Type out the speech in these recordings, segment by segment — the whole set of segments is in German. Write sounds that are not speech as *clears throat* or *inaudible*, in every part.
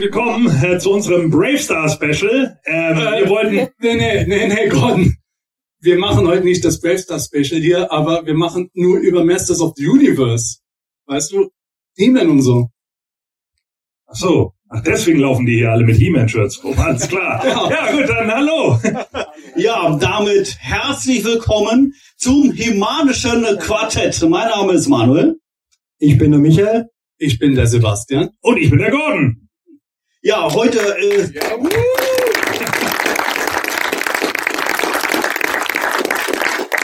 herzlich willkommen äh, zu unserem Brave Star Special. Ähm, Äh, wir wollten, Nee, nee, nee, nee, Gordon. Wir machen heute nicht das Brave Star Special hier, aber wir machen nur über Masters of the Universe. Weißt du? He-Man und so. ach so, ach, deswegen laufen die hier alle mit He-Man-Shirts rum, alles klar. *laughs* ja, gut, dann hallo. Ja, damit herzlich willkommen zum Himanischen Quartett. Mein Name ist Manuel. Ich bin der Michael. Ich bin der Sebastian. Und ich bin der Gordon. Ja, heute äh,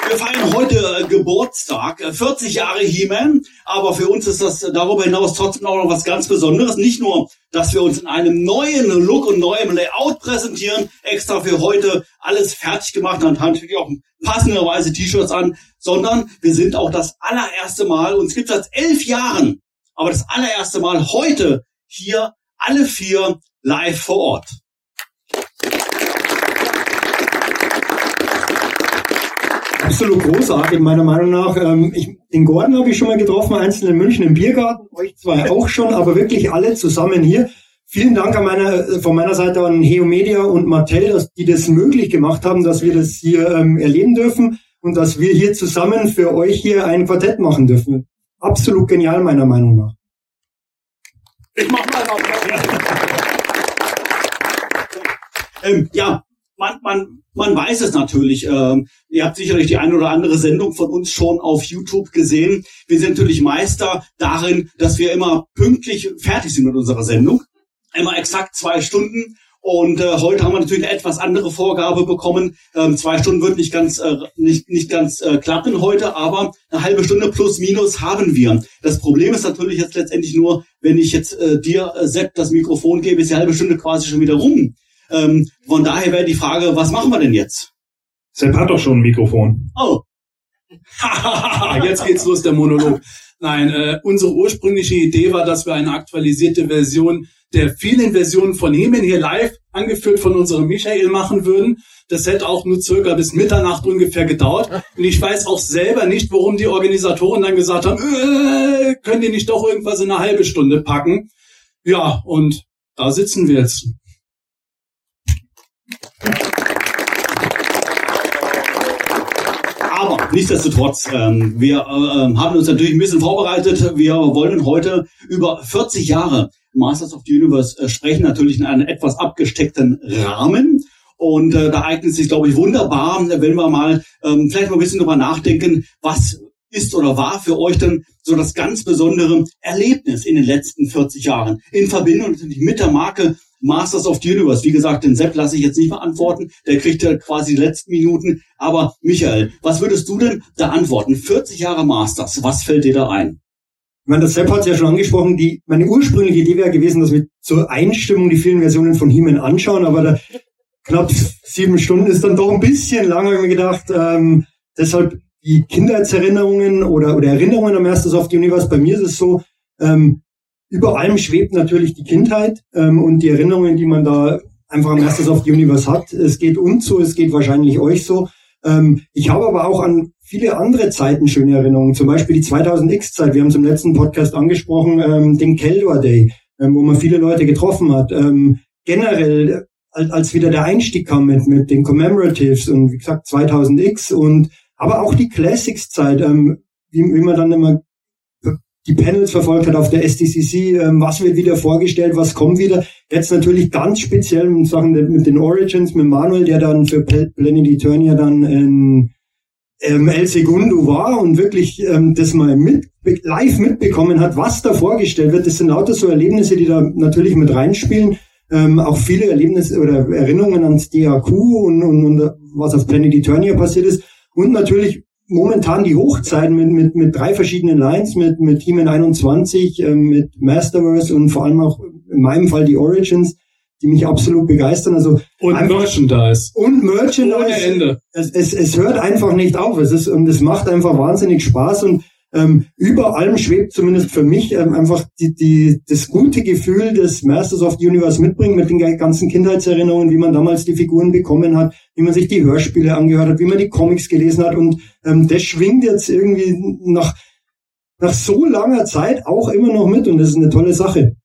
Wir feiern heute äh, Geburtstag, äh, 40 Jahre He-Man, aber für uns ist das darüber hinaus trotzdem auch noch was ganz Besonderes. Nicht nur, dass wir uns in einem neuen Look und neuem Layout präsentieren, extra für heute alles fertig gemacht und haben natürlich auch passenderweise T-Shirts an, sondern wir sind auch das allererste Mal, uns gibt es seit elf Jahren, aber das allererste Mal heute hier alle vier live vor Ort. Absolut großartig, meiner Meinung nach. Ähm, ich, den Gordon habe ich schon mal getroffen, einzeln in München im Biergarten, euch zwei auch schon, aber wirklich alle zusammen hier. Vielen Dank an meiner, von meiner Seite an Heo Media und Mattel, dass die das möglich gemacht haben, dass wir das hier ähm, erleben dürfen und dass wir hier zusammen für euch hier ein Quartett machen dürfen. Absolut genial, meiner Meinung nach. Ich mach mal noch. Ähm, ja, man, man, man weiß es natürlich. Ähm, ihr habt sicherlich die eine oder andere Sendung von uns schon auf YouTube gesehen. Wir sind natürlich Meister darin, dass wir immer pünktlich fertig sind mit unserer Sendung. Immer exakt zwei Stunden. Und äh, heute haben wir natürlich eine etwas andere Vorgabe bekommen. Ähm, zwei Stunden wird nicht ganz äh, nicht nicht ganz äh, klappen heute, aber eine halbe Stunde plus minus haben wir. Das Problem ist natürlich jetzt letztendlich nur, wenn ich jetzt äh, dir äh, Sepp das Mikrofon gebe, ist die halbe Stunde quasi schon wieder rum. Ähm, von daher wäre die Frage, was machen wir denn jetzt? Sepp hat doch schon ein Mikrofon. Oh, *laughs* Jetzt geht's los, der Monolog. Nein, äh, unsere ursprüngliche Idee war, dass wir eine aktualisierte Version der vielen Versionen von He-Man hier live, angeführt von unserem Michael, machen würden. Das hätte auch nur circa bis Mitternacht ungefähr gedauert. Und ich weiß auch selber nicht, warum die Organisatoren dann gesagt haben, äh, können die nicht doch irgendwas in eine halbe Stunde packen. Ja, und da sitzen wir jetzt. Aber nichtsdestotrotz, ähm, wir äh, haben uns natürlich ein bisschen vorbereitet. Wir wollen heute über 40 Jahre Masters of the Universe äh, sprechen, natürlich in einem etwas abgesteckten Rahmen. Und äh, da eignet sich, glaube ich, wunderbar, wenn wir mal ähm, vielleicht mal ein bisschen drüber nachdenken, was ist oder war für euch denn so das ganz besondere Erlebnis in den letzten 40 Jahren in Verbindung natürlich mit der Marke Masters of the Universe. Wie gesagt, den Sepp lasse ich jetzt nicht beantworten. Der kriegt ja quasi die letzten Minuten. Aber Michael, was würdest du denn da antworten? 40 Jahre Masters, was fällt dir da ein? Ich meine, der Sepp hat es ja schon angesprochen, die, meine ursprüngliche Idee wäre gewesen, dass wir zur Einstimmung die vielen Versionen von He-Man anschauen, aber da knapp sieben Stunden ist dann doch ein bisschen lang, habe ich mir gedacht. Ähm, deshalb die Kindheitserinnerungen oder, oder Erinnerungen am Masters of the Universe, bei mir ist es so, ähm, über allem schwebt natürlich die Kindheit ähm, und die Erinnerungen, die man da einfach am Masters of the Universe hat. Es geht uns so, es geht wahrscheinlich euch so. Ähm, ich habe aber auch an viele andere Zeiten schöne Erinnerungen, zum Beispiel die 2000X-Zeit. Wir haben es im letzten Podcast angesprochen, ähm, den Keldor Day, ähm, wo man viele Leute getroffen hat. Ähm, generell, als, als wieder der Einstieg kam mit, mit den Commemoratives und wie gesagt 2000X und aber auch die Classics-Zeit, ähm, wie, wie man dann immer die Panels verfolgt hat auf der SDCC, ähm, was wird wieder vorgestellt, was kommt wieder. Jetzt natürlich ganz speziell mit Sachen mit den Origins, mit Manuel, der dann für Planet Eternia dann in ähm, El Segundo war und wirklich ähm, das mal mit, live mitbekommen hat, was da vorgestellt wird. Das sind lauter so Erlebnisse, die da natürlich mit reinspielen. Ähm, auch viele Erlebnisse oder Erinnerungen ans DAQ und, und, und was auf Planet Eternia passiert ist. Und natürlich momentan die Hochzeiten mit, mit, mit drei verschiedenen Lines, mit, mit He-Man 21, ähm, mit Masterverse und vor allem auch in meinem Fall die Origins die mich absolut begeistern. Also und einfach, Merchandise. Und Merchandise. Ohne Ende. Es, es, es hört einfach nicht auf. Es ist, und es macht einfach wahnsinnig Spaß und ähm, über allem schwebt zumindest für mich ähm, einfach die, die, das gute Gefühl, das Masters of the Universe mitbringt mit den ganzen Kindheitserinnerungen, wie man damals die Figuren bekommen hat, wie man sich die Hörspiele angehört hat, wie man die Comics gelesen hat und ähm, das schwingt jetzt irgendwie nach, nach so langer Zeit auch immer noch mit und das ist eine tolle Sache.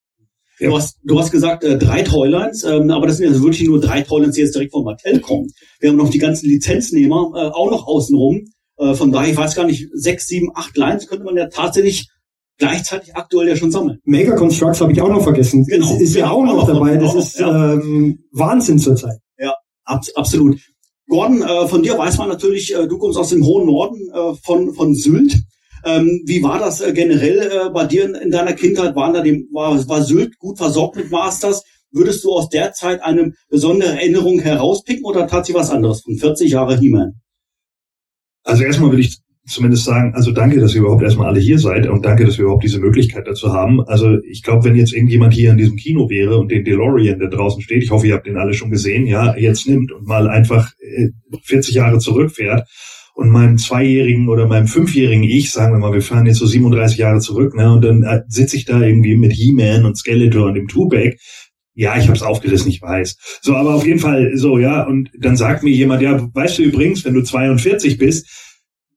Du hast, du hast gesagt, äh, drei Toylines, ähm, aber das sind ja wirklich nur drei Toylines, die jetzt direkt von Mattel kommen. Wir haben noch die ganzen Lizenznehmer äh, auch noch außenrum. Äh, von daher, ich weiß gar nicht, sechs, sieben, acht Lines könnte man ja tatsächlich gleichzeitig aktuell ja schon sammeln. Mega Constructs habe ich auch noch vergessen. Genau, ist, ist ja auch noch dabei. Das ist ja. ähm, Wahnsinn zurzeit. Ja, ab, absolut. Gordon, äh, von dir weiß man natürlich, äh, du kommst aus dem hohen Norden äh, von, von Sylt. Ähm, wie war das äh, generell äh, bei dir in, in, deiner Kindheit? Waren da dem, war, war Sylt gut versorgt mit Masters? Würdest du aus der Zeit eine besondere Erinnerung herauspicken oder tat sie was anderes von 40 Jahre He-Man? Also erstmal will ich zumindest sagen, also danke, dass ihr überhaupt erstmal alle hier seid und danke, dass wir überhaupt diese Möglichkeit dazu haben. Also ich glaube, wenn jetzt irgendjemand hier in diesem Kino wäre und den DeLorean, der draußen steht, ich hoffe, ihr habt den alle schon gesehen, ja, jetzt nimmt und mal einfach 40 äh, Jahre zurückfährt und meinem zweijährigen oder meinem fünfjährigen Ich, sagen wir mal, wir fahren jetzt so 37 Jahre zurück, ne, und dann äh, sitze ich da irgendwie mit He-Man und Skeletor und dem Tupac. Ja, ich habe es aufgerissen, ich weiß. So, aber auf jeden Fall so, ja. Und dann sagt mir jemand, ja, weißt du übrigens, wenn du 42 bist,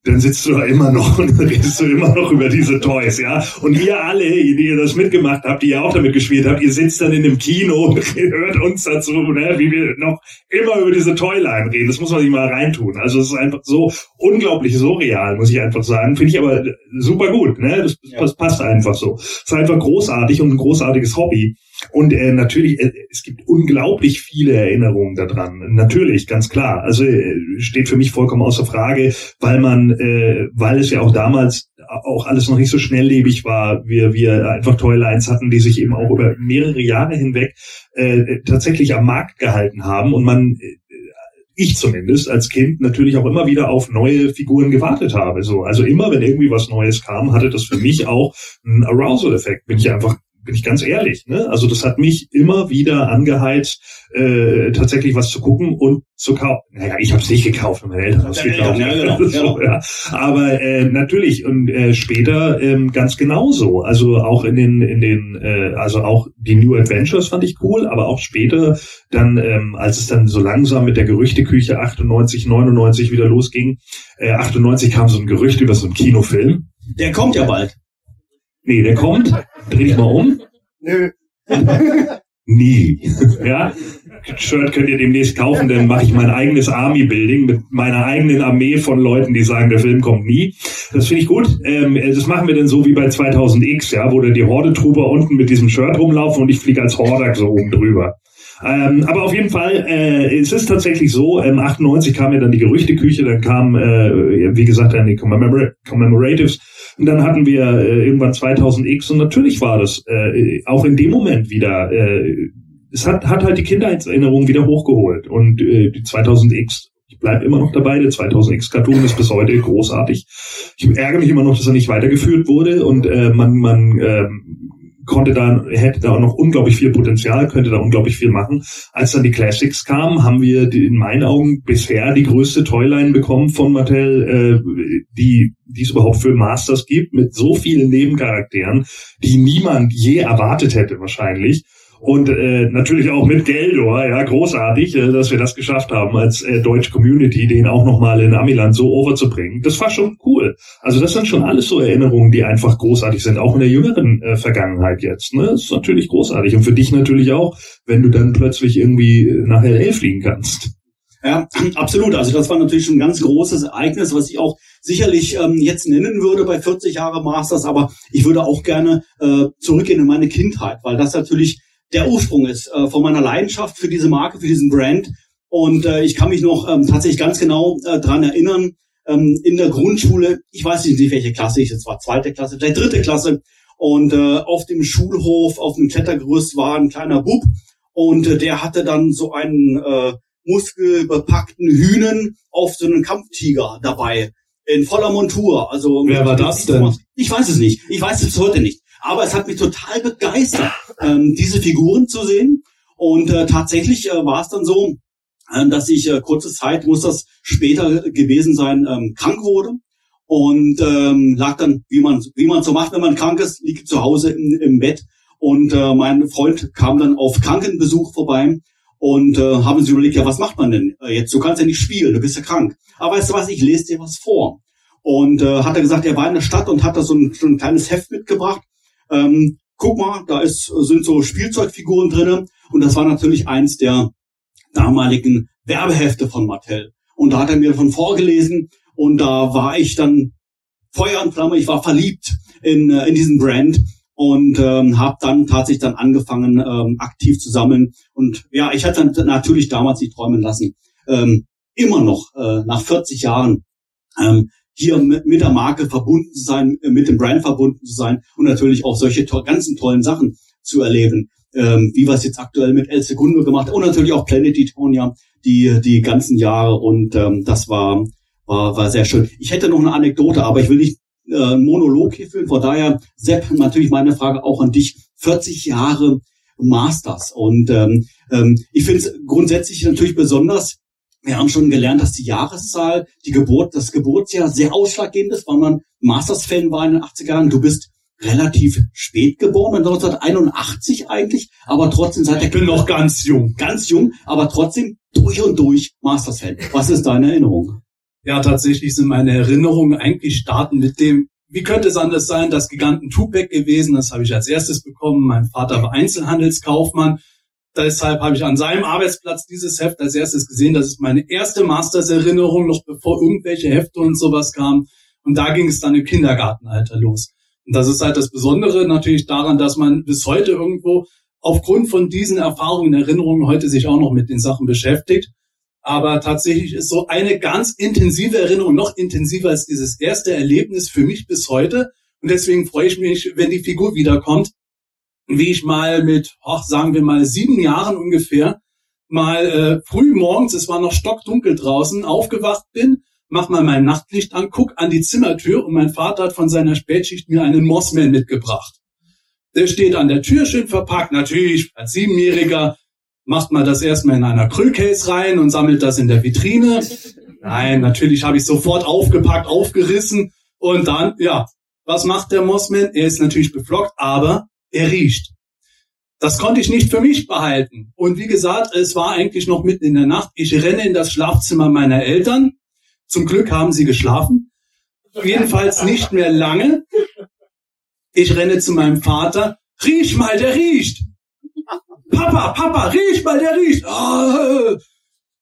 dann sitzt du da immer noch *laughs* und redest du immer noch über diese Toys, ja. Und ihr alle, die ihr das mitgemacht habt, die ihr auch damit gespielt habt, ihr sitzt dann in dem Kino und *laughs* hört uns dazu, ne, wie wir noch immer über diese Toyline reden. Das muss man sich mal reintun. Also es ist einfach so unglaublich so real, muss ich einfach sagen. Finde ich aber super gut, ne. Das, das passt einfach so. Es ist einfach großartig und ein großartiges Hobby. Und äh, natürlich, äh, es gibt unglaublich viele Erinnerungen daran. Natürlich, ganz klar. Also äh, steht für mich vollkommen außer Frage, weil man, äh, weil es ja auch damals auch alles noch nicht so schnelllebig war. Wir, wir einfach Toylines hatten, die sich eben auch über mehrere Jahre hinweg äh, tatsächlich am Markt gehalten haben und man äh, ich zumindest als Kind natürlich auch immer wieder auf neue Figuren gewartet habe. So, also immer, wenn irgendwie was Neues kam, hatte das für mich auch einen Arousal-Effekt. Bin ich einfach bin ich ganz ehrlich. Ne? Also das hat mich immer wieder angeheizt, äh, tatsächlich was zu gucken und zu kaufen. Naja, ich habe es nicht gekauft, meine Eltern haben *laughs* es gekauft. Ja, genau, so, ja. Aber äh, natürlich und äh, später ähm, ganz genauso. Also auch in den in den äh, also auch die New Adventures fand ich cool, aber auch später dann ähm, als es dann so langsam mit der Gerüchteküche 98 99 wieder losging. Äh, 98 kam so ein Gerücht über so einen Kinofilm. Der kommt ja bald. Nee, der kommt. Dreh dich mal um. Nö. *laughs* Nie. ja. Shirt könnt ihr demnächst kaufen, dann mache ich mein eigenes Army-Building mit meiner eigenen Armee von Leuten, die sagen, der Film kommt nie. Das finde ich gut. Ähm, das machen wir dann so wie bei 2000X, ja, wo dann die Horde-Trooper unten mit diesem Shirt rumlaufen und ich fliege als Hordak so oben drüber. Ähm, aber auf jeden Fall, äh, es ist tatsächlich so, ähm, 98 kam ja dann die Gerüchteküche, dann kam, äh, wie gesagt, dann die Commemor Commemoratives und dann hatten wir äh, irgendwann 2000X und natürlich war das äh, auch in dem Moment wieder, äh, es hat, hat halt die Kindheitserinnerung wieder hochgeholt und äh, die 2000X ich bleibe immer noch dabei, der 2000X Cartoon ist bis heute großartig. Ich ärgere mich immer noch, dass er nicht weitergeführt wurde und äh, man, man äh, konnte da, hätte da auch noch unglaublich viel Potenzial, könnte da unglaublich viel machen. Als dann die Classics kamen, haben wir die, in meinen Augen bisher die größte Toyline bekommen von Mattel, äh, die, die es überhaupt für Masters gibt, mit so vielen Nebencharakteren, die niemand je erwartet hätte wahrscheinlich. Und äh, natürlich auch mit Geldor, ja, großartig, äh, dass wir das geschafft haben, als äh, deutsche Community den auch nochmal in Amiland so overzubringen. Das war schon cool. Also das sind schon alles so Erinnerungen, die einfach großartig sind, auch in der jüngeren äh, Vergangenheit jetzt. Ne? Das ist natürlich großartig. Und für dich natürlich auch, wenn du dann plötzlich irgendwie nach L.A. fliegen kannst. Ja, *clears throat* absolut. Also das war natürlich schon ein ganz großes Ereignis, was ich auch sicherlich ähm, jetzt nennen würde bei 40 Jahre Masters, aber ich würde auch gerne äh, zurückgehen in meine Kindheit, weil das natürlich der Ursprung ist äh, von meiner Leidenschaft für diese Marke, für diesen Brand. Und äh, ich kann mich noch ähm, tatsächlich ganz genau äh, dran erinnern, ähm, in der Grundschule, ich weiß nicht, welche Klasse ich, es war zweite Klasse, vielleicht dritte Klasse, und äh, auf dem Schulhof, auf dem Klettergerüst war ein kleiner Bub und äh, der hatte dann so einen äh, muskelbepackten Hühnen auf so einen Kampftiger dabei in voller Montur. Also Wer war das denn? Ich weiß es nicht. Ich weiß es heute nicht. Aber es hat mich total begeistert, ähm, diese Figuren zu sehen. Und äh, tatsächlich äh, war es dann so, äh, dass ich äh, kurze Zeit, muss das später gewesen sein, ähm, krank wurde und ähm, lag dann, wie man wie man so macht, wenn man krank ist, liegt zu Hause im, im Bett und äh, mein Freund kam dann auf Krankenbesuch vorbei und äh, haben sie überlegt, ja, was macht man denn äh, jetzt? Du kannst ja nicht spielen, du bist ja krank. Aber weißt du was, ich lese dir was vor. Und äh, hat er gesagt, er war in der Stadt und hat da so ein, so ein kleines Heft mitgebracht. Ähm, guck mal, da ist, sind so Spielzeugfiguren drinnen und das war natürlich eins der damaligen Werbehefte von Mattel. Und da hat er mir davon vorgelesen. Und da war ich dann Feuer und Flamme, ich war verliebt in, äh, in diesen Brand. Und ähm, habe dann tatsächlich dann angefangen, ähm, aktiv zu sammeln. Und ja, ich hatte natürlich damals nicht träumen lassen, ähm, immer noch äh, nach 40 Jahren ähm, hier mit, mit der Marke verbunden zu sein, äh, mit dem Brand verbunden zu sein und natürlich auch solche to ganzen tollen Sachen zu erleben, ähm, wie wir es jetzt aktuell mit El Segundo gemacht haben und natürlich auch Planet Etonia die die ganzen Jahre und ähm, das war war, war sehr schön. Ich hätte noch eine Anekdote, aber ich will nicht äh, Monolog hier führen. Von daher, Sepp, natürlich meine Frage auch an dich. 40 Jahre Masters. Und ähm, ähm, ich finde es grundsätzlich natürlich besonders, wir haben schon gelernt, dass die Jahreszahl, die Geburt, das Geburtsjahr sehr ausschlaggebend ist, weil man Masters-Fan war in den 80er Jahren. Du bist relativ spät geboren, 1981 eigentlich, aber trotzdem seit der Ich bin noch ganz jung. ganz jung, aber trotzdem durch und durch Masters-Fan. Was ist deine Erinnerung? Ja, tatsächlich sind meine Erinnerungen eigentlich starten mit dem, wie könnte es anders sein, das Giganten Tupac gewesen, das habe ich als erstes bekommen. Mein Vater war Einzelhandelskaufmann. Deshalb habe ich an seinem Arbeitsplatz dieses Heft als erstes gesehen. Das ist meine erste Masters-Erinnerung, noch bevor irgendwelche Hefte und sowas kamen. Und da ging es dann im Kindergartenalter los. Und das ist halt das Besondere natürlich daran, dass man bis heute irgendwo aufgrund von diesen Erfahrungen, Erinnerungen heute sich auch noch mit den Sachen beschäftigt. Aber tatsächlich ist so eine ganz intensive Erinnerung, noch intensiver als dieses erste Erlebnis für mich bis heute. Und deswegen freue ich mich, wenn die Figur wiederkommt, wie ich mal mit, ach, sagen wir mal, sieben Jahren ungefähr, mal äh, früh morgens, es war noch stockdunkel draußen, aufgewacht bin, mach mal mein Nachtlicht an, guck an die Zimmertür und mein Vater hat von seiner Spätschicht mir einen Mossman mitgebracht. Der steht an der Tür schön verpackt, natürlich als Siebenjähriger macht man das erstmal in einer Krüllcase rein und sammelt das in der Vitrine. Nein, natürlich habe ich sofort aufgepackt, aufgerissen und dann, ja, was macht der Mossman? Er ist natürlich beflockt, aber er riecht. Das konnte ich nicht für mich behalten. Und wie gesagt, es war eigentlich noch mitten in der Nacht. Ich renne in das Schlafzimmer meiner Eltern. Zum Glück haben sie geschlafen. Jedenfalls nicht mehr lange. Ich renne zu meinem Vater. Riech mal, der riecht. Papa, Papa, riech mal, der riecht. Oh.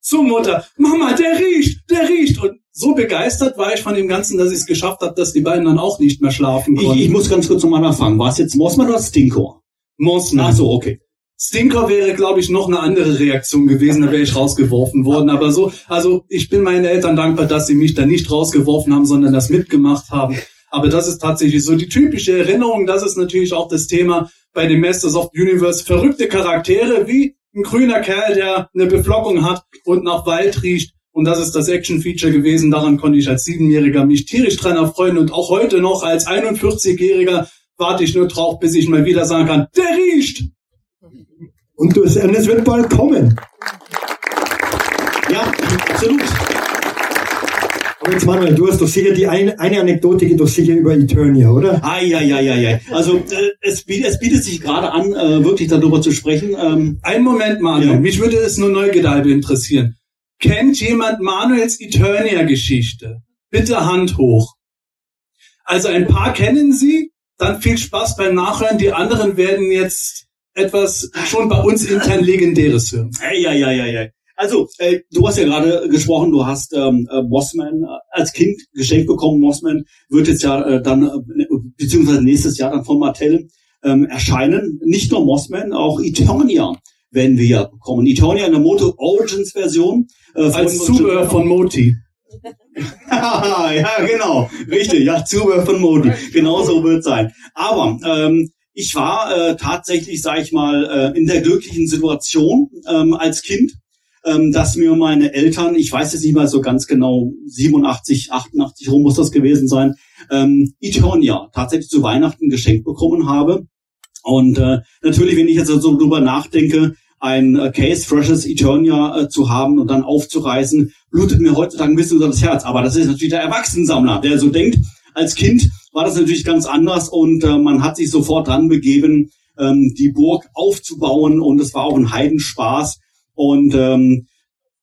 Zur Mutter. Mama, der riecht, der riecht. Und so begeistert war ich von dem Ganzen, dass ich es geschafft habe, dass die beiden dann auch nicht mehr schlafen konnten. Ich, ich muss ganz kurz nochmal nachfragen. War es jetzt Mossman oder Stinkor? Mossman. Ach so, okay. Stinker wäre, glaube ich, noch eine andere Reaktion gewesen, da wäre ich rausgeworfen worden. Aber so, also ich bin meinen Eltern dankbar, dass sie mich da nicht rausgeworfen haben, sondern das mitgemacht haben. Aber das ist tatsächlich so die typische Erinnerung. Das ist natürlich auch das Thema bei den Masters of the Universe. Verrückte Charaktere wie ein grüner Kerl, der eine Beflockung hat und nach Wald riecht. Und das ist das Action-Feature gewesen. Daran konnte ich als Siebenjähriger mich tierisch dran erfreuen. Und auch heute noch als 41-Jähriger warte ich nur drauf, bis ich mal wieder sagen kann, der riecht! Und, und es wird bald kommen. Ja, absolut. Aber jetzt Manuel, du hast doch sicher die eine, eine Anekdote geht doch sicher über Eternia, oder? Ah, ja, ja, ja, ja. Also äh, es, bietet, es bietet sich gerade an, äh, wirklich darüber zu sprechen. Ähm, Einen Moment, Manuel. Ja. Mich würde es nur Neugierde interessieren. Kennt jemand Manuels Eternia-Geschichte? Bitte Hand hoch. Also ein paar kennen sie. Dann viel Spaß beim Nachhören. Die anderen werden jetzt etwas schon bei uns intern Legendäres hören. ja, ja, ja, ja. Also, äh, du hast ja gerade gesprochen, du hast ähm, äh, Mossman äh, als Kind geschenkt bekommen. Mossman wird jetzt ja äh, dann, äh, beziehungsweise nächstes Jahr dann von Mattel ähm, erscheinen. Nicht nur Mossman, auch Eternia werden wir ja bekommen. Eternia in der Moto Origins Version. Äh, Als Zubehör von Moti. *laughs* ja, genau. Richtig. Ja, Zubehör von Modi. Genau so wird sein. Aber ähm, ich war äh, tatsächlich, sag ich mal, äh, in der glücklichen Situation ähm, als Kind, ähm, dass mir meine Eltern, ich weiß jetzt nicht mal so ganz genau, 87, 88 rum muss das gewesen sein, ähm, Eternia tatsächlich zu Weihnachten geschenkt bekommen habe. Und äh, natürlich, wenn ich jetzt so drüber nachdenke, ein äh, Case Freshes Eternia äh, zu haben und dann aufzureißen, blutet mir heutzutage ein bisschen so das Herz. Aber das ist natürlich der Erwachsenensammler, der so denkt, als Kind war das natürlich ganz anders und äh, man hat sich sofort dran begeben, ähm, die Burg aufzubauen und es war auch ein Heidenspaß. Und ähm,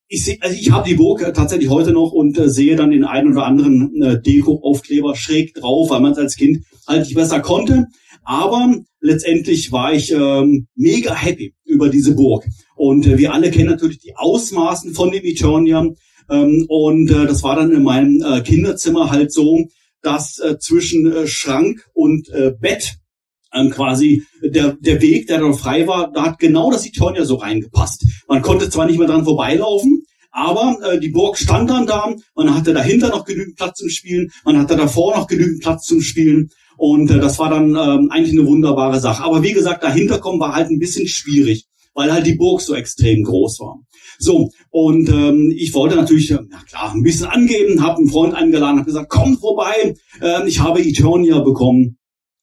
ich sehe, also ich habe die Burg äh, tatsächlich heute noch und äh, sehe dann den einen oder anderen äh, Deko-Aufkleber schräg drauf, weil man es als Kind halt nicht besser konnte. Aber letztendlich war ich ähm, mega happy über diese Burg. Und äh, wir alle kennen natürlich die Ausmaßen von dem Eternia. Ähm, und äh, das war dann in meinem äh, Kinderzimmer halt so, dass äh, zwischen äh, Schrank und äh, Bett ähm, quasi der, der Weg, der dann frei war, da hat genau das Eternia so reingepasst. Man konnte zwar nicht mehr dran vorbeilaufen, aber äh, die Burg stand dann da, man hatte dahinter noch genügend Platz zum Spielen, man hatte davor noch genügend Platz zum Spielen und äh, das war dann ähm, eigentlich eine wunderbare Sache. Aber wie gesagt, dahinter kommen war halt ein bisschen schwierig, weil halt die Burg so extrem groß war. So, und ähm, ich wollte natürlich, äh, na klar, ein bisschen angeben, habe einen Freund eingeladen, habe gesagt, komm vorbei, äh, ich habe Eternia bekommen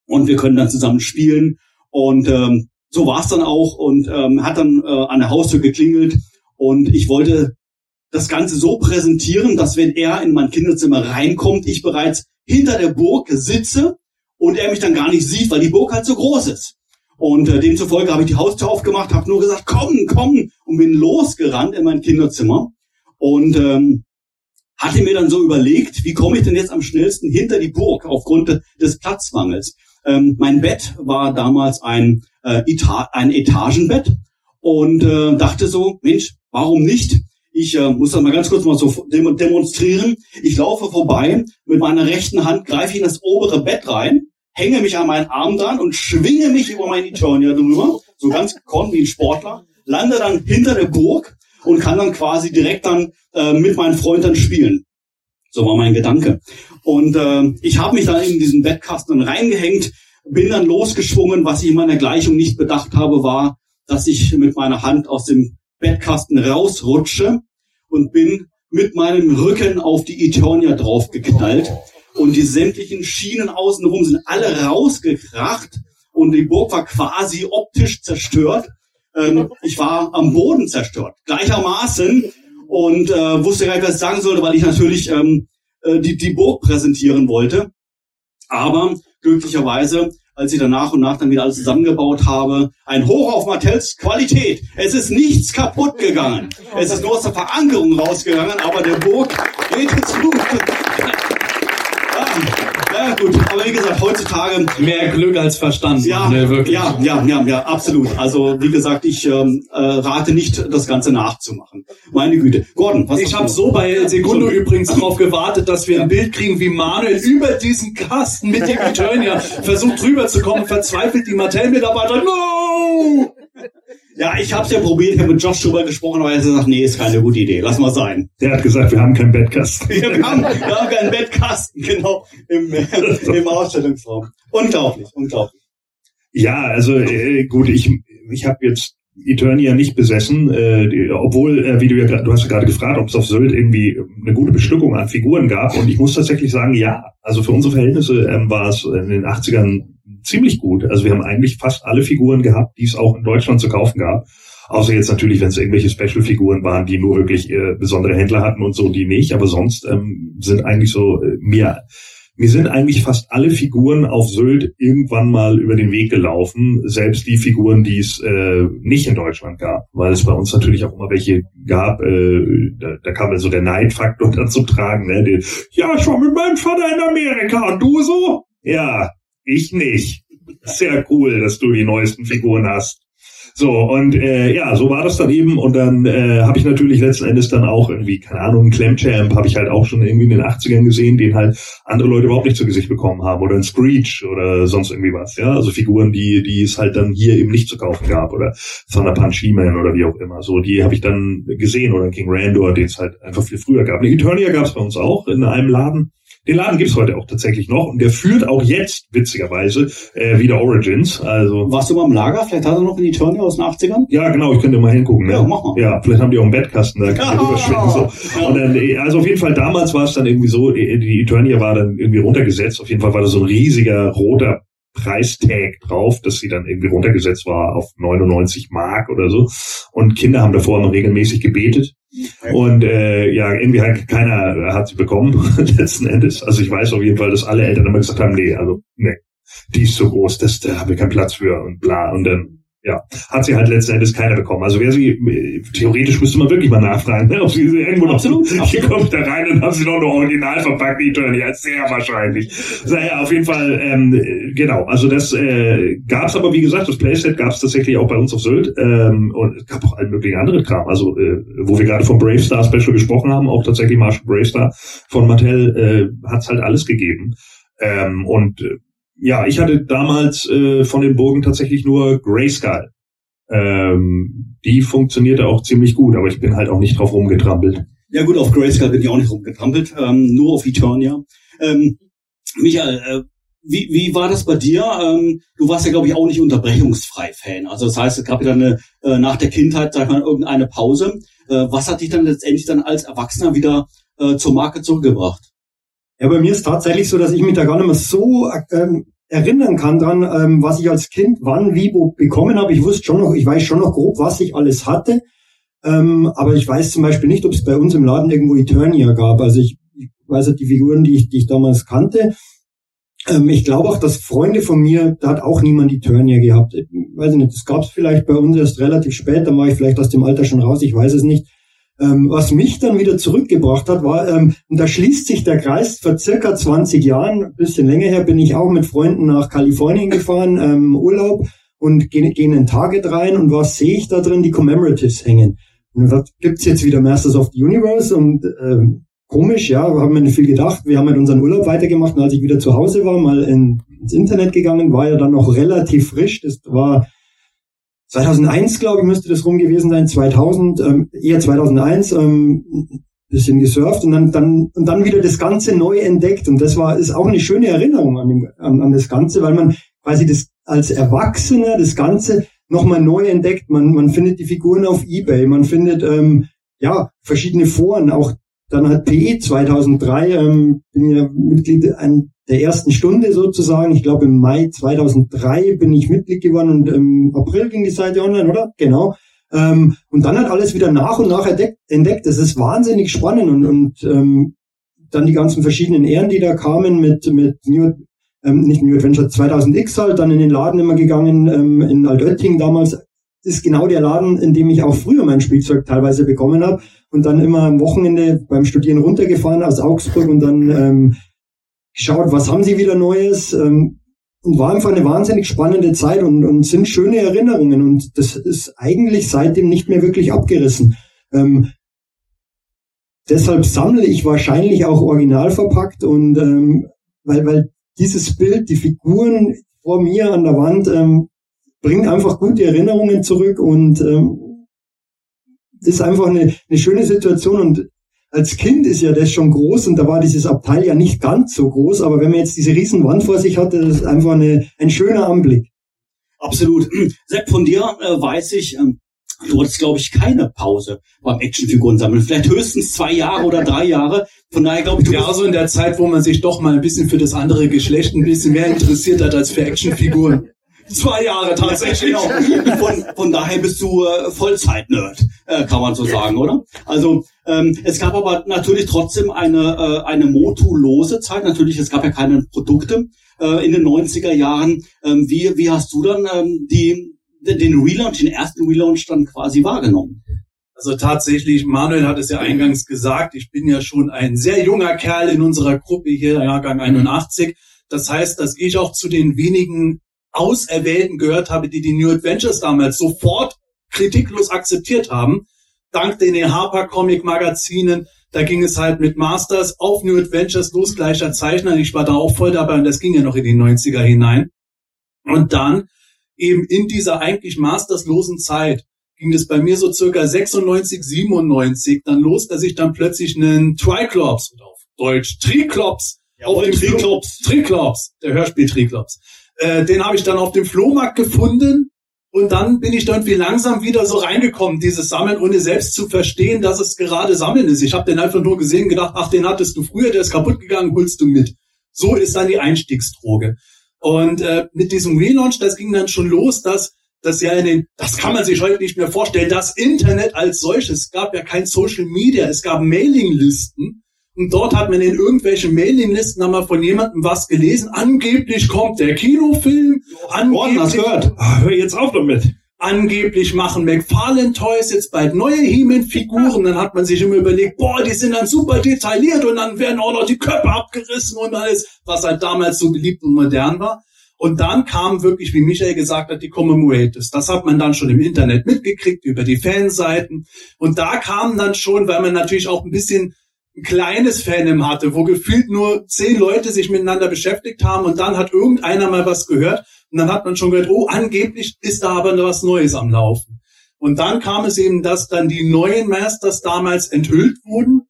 und wir können dann zusammen spielen. Und ähm, so war es dann auch und ähm, hat dann äh, an der Haustür geklingelt und ich wollte das Ganze so präsentieren, dass wenn er in mein Kinderzimmer reinkommt, ich bereits hinter der Burg sitze und er mich dann gar nicht sieht, weil die Burg halt so groß ist. Und äh, demzufolge habe ich die Haustür aufgemacht, habe nur gesagt, komm, komm, und bin losgerannt in mein Kinderzimmer und ähm, hatte mir dann so überlegt, wie komme ich denn jetzt am schnellsten hinter die Burg aufgrund des Platzmangels. Ähm, mein Bett war damals ein, äh, Eta ein Etagenbett und äh, dachte so, Mensch, warum nicht? Ich äh, muss das mal ganz kurz mal so demonstrieren. Ich laufe vorbei, mit meiner rechten Hand greife ich in das obere Bett rein, hänge mich an meinen Arm dran und schwinge mich über mein Eternia drüber, so ganz gekonnt wie ein Sportler, lande dann hinter der Burg und kann dann quasi direkt dann äh, mit meinen Freunden spielen. So war mein Gedanke. Und äh, ich habe mich dann in diesen Bettkasten reingehängt, bin dann losgeschwungen. Was ich in meiner Gleichung nicht bedacht habe, war, dass ich mit meiner Hand aus dem Bettkasten rausrutsche und bin mit meinem Rücken auf die Eternia draufgeknallt und die sämtlichen Schienen außenrum sind alle rausgekracht und die Burg war quasi optisch zerstört. Ähm, ich war am Boden zerstört, gleichermaßen und äh, wusste gar nicht, was ich sagen sollte, weil ich natürlich ähm, äh, die, die Burg präsentieren wollte. Aber glücklicherweise, als ich dann nach und nach dann wieder alles zusammengebaut habe, ein Hoch auf Martells Qualität. Es ist nichts kaputt gegangen. Es ist nur aus der Verankerung rausgegangen, aber der Burg geht es gut. Ja, gut, aber wie gesagt, heutzutage Mehr Glück als Verstand. ja, ne, wirklich. ja, ja, ja, ja, absolut. Also wie gesagt, ich ähm, äh, rate nicht, das Ganze nachzumachen. Meine Güte. Gordon, was Ich habe so bei Segundo so. übrigens darauf gewartet, dass wir ein Bild kriegen, wie Manuel über diesen Kasten mit dem *laughs* Eternia versucht drüber zu kommen, verzweifelt die Mattel-Mitarbeiter. No! *laughs* Ja, ich habe es ja probiert, ich habe mit Josh drüber gesprochen, aber er hat gesagt, nee, ist keine gute Idee, lass mal sein. Der hat gesagt, wir haben keinen Bettkasten. *laughs* Wir haben, wir haben keinen Bettkasten, genau, im, *laughs* im Ausstellungsraum. Unglaublich, unglaublich. Ja, also äh, gut, ich, ich habe jetzt Eternia nicht besessen, äh, obwohl, äh, wie du ja, du hast ja gerade gefragt, ob es auf Sylt irgendwie eine gute Bestückung an Figuren gab. Und ich muss tatsächlich sagen, ja. Also für unsere Verhältnisse ähm, war es in den 80ern ziemlich gut. Also wir haben eigentlich fast alle Figuren gehabt, die es auch in Deutschland zu kaufen gab. Außer jetzt natürlich, wenn es irgendwelche Special-Figuren waren, die nur wirklich äh, besondere Händler hatten und so, die nicht. Aber sonst ähm, sind eigentlich so äh, mir mir sind eigentlich fast alle Figuren auf Sylt irgendwann mal über den Weg gelaufen, selbst die Figuren, die es äh, nicht in Deutschland gab, weil es bei uns natürlich auch immer welche gab, äh, da, da kam also der Neidfaktor *laughs* dann zum Tragen, ne? Den, ja, ich war mit meinem Vater in Amerika und du so? Ja, ich nicht. Sehr cool, dass du die neuesten Figuren hast. So, und äh, ja, so war das dann eben. Und dann äh, habe ich natürlich letzten Endes dann auch irgendwie, keine Ahnung, einen Clamchamp habe ich halt auch schon irgendwie in den 80ern gesehen, den halt andere Leute überhaupt nicht zu Gesicht bekommen haben. Oder ein Screech oder sonst irgendwie was. Ja, also Figuren, die, die es halt dann hier eben nicht zu kaufen gab. Oder Thunder Punch He-Man oder wie auch immer. So, die habe ich dann gesehen. Oder King Randor, den es halt einfach viel früher gab. Eine Eternia gab es bei uns auch in einem Laden. Den Laden gibt's heute auch tatsächlich noch und der führt auch jetzt, witzigerweise, äh, wieder Origins. Also Warst du mal im Lager? Vielleicht hat er noch einen Eternia aus den 80ern? ja, genau, ich könnte mal hingucken. Ja, ne? mach mal. Ja, vielleicht haben die auch einen Bettkasten, da *laughs* kann rüberschwingen. So. Und dann, äh, also auf jeden Fall, damals war es dann irgendwie so, äh, die Eternia war dann irgendwie runtergesetzt. Auf jeden Fall war da so ein riesiger roter Preistag drauf, dass sie dann irgendwie runtergesetzt war auf 99 Mark oder so. Und Kinder haben davor immer regelmäßig gebetet. Und äh, ja, irgendwie hat keiner hat sie bekommen, *laughs* letzten Endes. Also ich weiß auf jeden Fall, dass alle Eltern immer gesagt haben, nee, also nee, die ist so groß, das, da haben wir keinen Platz für und bla. Und dann ja, hat sie halt letzten Endes keiner bekommen. Also wer sie, theoretisch müsste man wirklich mal nachfragen, ne, ob sie irgendwo noch, Absolut, hier *laughs* absolut. kommt da rein und haben sie noch eine original verpackt, die ja, sehr wahrscheinlich. Naja, auf jeden Fall, ähm, äh, genau, also das äh, gab es aber, wie gesagt, das Playset gab es tatsächlich auch bei uns auf Sylt ähm, und es gab auch allen möglichen anderen Kram. Also, äh, wo wir gerade vom Brave Star Special gesprochen haben, auch tatsächlich Marshall Brave Star von Mattel, äh, hat es halt alles gegeben. Ähm, und äh, ja, ich hatte damals äh, von den Burgen tatsächlich nur Grayskull. Ähm, die funktionierte auch ziemlich gut, aber ich bin halt auch nicht drauf rumgetrampelt. Ja gut, auf Grayskull bin ich auch nicht rumgetrampelt, ähm, nur auf Eternia. Ähm, Michael, äh, wie, wie war das bei dir? Ähm, du warst ja, glaube ich, auch nicht unterbrechungsfrei Fan. Also das heißt, es gab ja dann äh, nach der Kindheit, sag ich mal, irgendeine Pause. Äh, was hat dich dann letztendlich dann als Erwachsener wieder äh, zur Marke zurückgebracht? Ja, bei mir ist tatsächlich so, dass ich mich da gar nicht mehr so ähm, erinnern kann dran, ähm, was ich als Kind wann, wie, wo bekommen habe. Ich wusste schon noch, ich weiß schon noch grob, was ich alles hatte. Ähm, aber ich weiß zum Beispiel nicht, ob es bei uns im Laden irgendwo Eternia gab. Also ich, ich weiß halt die Figuren, die ich, die ich damals kannte. Ähm, ich glaube auch, dass Freunde von mir, da hat auch niemand Eternia gehabt. Ich weiß nicht, das gab es vielleicht bei uns erst relativ spät, da war ich vielleicht aus dem Alter schon raus, ich weiß es nicht. Ähm, was mich dann wieder zurückgebracht hat, war, ähm, und da schließt sich der Kreis, vor circa 20 Jahren, ein bisschen länger her, bin ich auch mit Freunden nach Kalifornien gefahren, ähm, Urlaub, und gehen gehen in Target rein, und was sehe ich da drin? Die Commemoratives hängen. Und da gibt's jetzt wieder Masters of the Universe, und ähm, komisch, ja, haben wir nicht viel gedacht. Wir haben halt unseren Urlaub weitergemacht, und als ich wieder zu Hause war, mal in, ins Internet gegangen, war ja dann noch relativ frisch, das war 2001, glaube ich, müsste das rum gewesen sein, 2000, ähm, eher 2001, ähm, bisschen gesurft und dann, dann, und dann wieder das Ganze neu entdeckt. Und das war, ist auch eine schöne Erinnerung an, dem, an, an das Ganze, weil man quasi das als Erwachsener das Ganze nochmal neu entdeckt. Man, man findet die Figuren auf Ebay, man findet, ähm, ja, verschiedene Foren, auch dann hat PE 2003, ähm, bin ja Mitglied an der ersten Stunde sozusagen. Ich glaube im Mai 2003 bin ich Mitglied geworden und im April ging die Seite online, oder? Genau. Ähm, und dann hat alles wieder nach und nach entdeckt. entdeckt. Das ist wahnsinnig spannend und, und ähm, dann die ganzen verschiedenen Ehren, die da kamen mit mit New, ähm, nicht New Adventure 2000X halt, dann in den Laden immer gegangen ähm, in Altötting damals ist genau der Laden, in dem ich auch früher mein Spielzeug teilweise bekommen habe und dann immer am Wochenende beim Studieren runtergefahren aus Augsburg und dann ähm, geschaut, was haben sie wieder Neues ähm, und war einfach eine wahnsinnig spannende Zeit und, und sind schöne Erinnerungen und das ist eigentlich seitdem nicht mehr wirklich abgerissen. Ähm, deshalb sammle ich wahrscheinlich auch original verpackt und ähm, weil, weil dieses Bild, die Figuren vor mir an der Wand, ähm, bringt einfach gute Erinnerungen zurück und ähm, ist einfach eine, eine schöne Situation und als Kind ist ja das schon groß und da war dieses Abteil ja nicht ganz so groß, aber wenn man jetzt diese riesen Wand vor sich hatte, das ist einfach eine, ein schöner Anblick. Absolut. Sepp, von dir äh, weiß ich, ähm, du hattest, glaube ich, keine Pause beim Actionfiguren sammeln. Vielleicht höchstens zwei Jahre oder drei Jahre. Von daher glaube ich, du Ja, also in der Zeit, wo man sich doch mal ein bisschen für das andere Geschlecht ein bisschen mehr interessiert hat als für Actionfiguren. Zwei Jahre tatsächlich. Genau. Von, von daher bist du äh, Vollzeit-Nerd, äh, kann man so sagen, oder? Also ähm, es gab aber natürlich trotzdem eine, äh, eine motulose Zeit. Natürlich, es gab ja keine Produkte äh, in den 90er Jahren. Ähm, wie, wie hast du dann ähm, die, den Relaunch, den ersten Relaunch dann quasi wahrgenommen? Also tatsächlich, Manuel hat es ja eingangs gesagt, ich bin ja schon ein sehr junger Kerl in unserer Gruppe hier, Jahrgang 81. Das heißt, dass ich auch zu den wenigen Auserwählten gehört habe, die die New Adventures damals sofort kritiklos akzeptiert haben. Dank den Harper Comic Magazinen, da ging es halt mit Masters auf New Adventures los, gleicher Zeichner. Ich war da auch voll dabei und das ging ja noch in die 90er hinein. Und dann eben in dieser eigentlich masterslosen Zeit ging es bei mir so circa 96, 97 dann los, dass ich dann plötzlich einen Triclops oder auf Deutsch Triclops Jawohl, auf dem Triclops. Flo- Triclops, der Hörspiel Triclops. Äh, den habe ich dann auf dem Flohmarkt gefunden und dann bin ich da irgendwie langsam wieder so reingekommen, dieses Sammeln, ohne selbst zu verstehen, dass es gerade Sammeln ist. Ich habe den einfach nur gesehen, gedacht, ach, den hattest du früher, der ist kaputt gegangen, holst du mit. So ist dann die Einstiegsdroge. Und äh, mit diesem Relaunch, das ging dann schon los, dass das ja in den, das kann man sich heute nicht mehr vorstellen, das Internet als solches, es gab ja kein Social Media, es gab Mailinglisten und dort hat man in irgendwelchen Mailinglisten einmal von jemandem was gelesen, angeblich kommt der Kinofilm, Gordon, hast angeblich, gehört? Ah, hör jetzt auf damit. angeblich machen McFarlane Toys jetzt bald neue He-Man-Figuren. Dann hat man sich immer überlegt, boah, die sind dann super detailliert und dann werden auch noch die Köpfe abgerissen und alles, was halt damals so beliebt und modern war. Und dann kam wirklich, wie Michael gesagt hat, die Commemorators. Das hat man dann schon im Internet mitgekriegt, über die Fanseiten. Und da kam dann schon, weil man natürlich auch ein bisschen kleines Fandom hatte, wo gefühlt nur zehn Leute sich miteinander beschäftigt haben und dann hat irgendeiner mal was gehört und dann hat man schon gehört, oh, angeblich ist da aber was Neues am Laufen. Und dann kam es eben, dass dann die neuen Masters damals enthüllt wurden.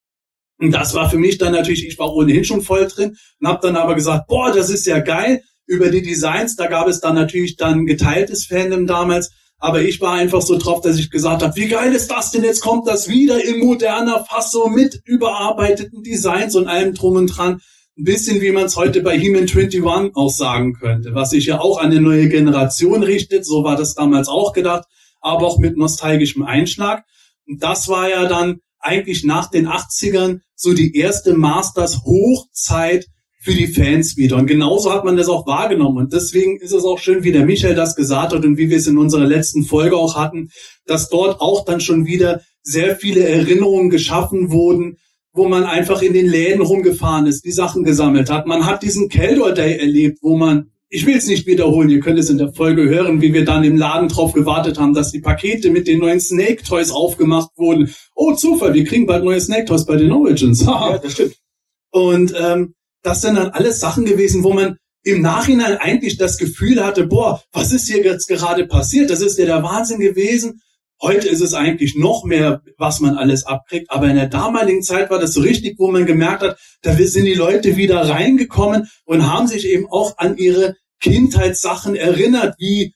Und das war für mich dann natürlich, ich war ohnehin schon voll drin und habe dann aber gesagt, boah, das ist ja geil. Über die Designs, da gab es dann natürlich dann geteiltes Fandom damals. Aber ich war einfach so drauf, dass ich gesagt habe, wie geil ist das denn? Jetzt kommt das wieder in moderner Fassung mit überarbeiteten Designs und allem drum und dran. Ein bisschen wie man es heute bei He-Man 21 auch sagen könnte, was sich ja auch an eine neue Generation richtet. So war das damals auch gedacht, aber auch mit nostalgischem Einschlag. Und das war ja dann eigentlich nach den 80ern so die erste Masters Hochzeit für die Fans wieder. Und genauso hat man das auch wahrgenommen. Und deswegen ist es auch schön, wie der Michael das gesagt hat und wie wir es in unserer letzten Folge auch hatten, dass dort auch dann schon wieder sehr viele Erinnerungen geschaffen wurden, wo man einfach in den Läden rumgefahren ist, die Sachen gesammelt hat. Man hat diesen Keldor Day erlebt, wo man, ich will es nicht wiederholen, ihr könnt es in der Folge hören, wie wir dann im Laden drauf gewartet haben, dass die Pakete mit den neuen Snake Toys aufgemacht wurden. Oh, Zufall, wir kriegen bald neue Snake Toys bei den Origins. Haha. das stimmt. *laughs* Und ähm, das sind dann alles Sachen gewesen, wo man im Nachhinein eigentlich das Gefühl hatte, boah, was ist hier jetzt gerade passiert? Das ist ja der Wahnsinn gewesen. Heute ist es eigentlich noch mehr, was man alles abkriegt. Aber in der damaligen Zeit war das so richtig, wo man gemerkt hat, da sind die Leute wieder reingekommen und haben sich eben auch an ihre Kindheitssachen erinnert, wie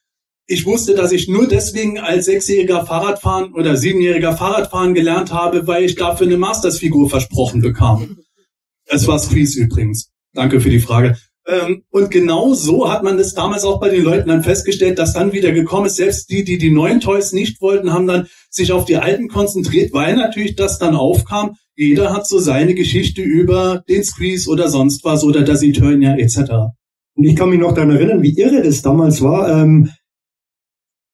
ich wusste, dass ich nur deswegen als sechsjähriger Fahrradfahren oder siebenjähriger Fahrradfahren gelernt habe, weil ich dafür eine Masters-Figur versprochen bekam. Es war Squeeze übrigens. Danke für die Frage. Ähm, und genau so hat man das damals auch bei den Leuten dann festgestellt, dass dann wieder gekommen ist. Selbst die, die die neuen Toys nicht wollten, haben dann sich auf die alten konzentriert, weil natürlich das dann aufkam. Jeder hat so seine Geschichte über den Squeeze oder sonst was oder das Eternia etc. Und ich kann mich noch daran erinnern, wie irre das damals war. Ähm,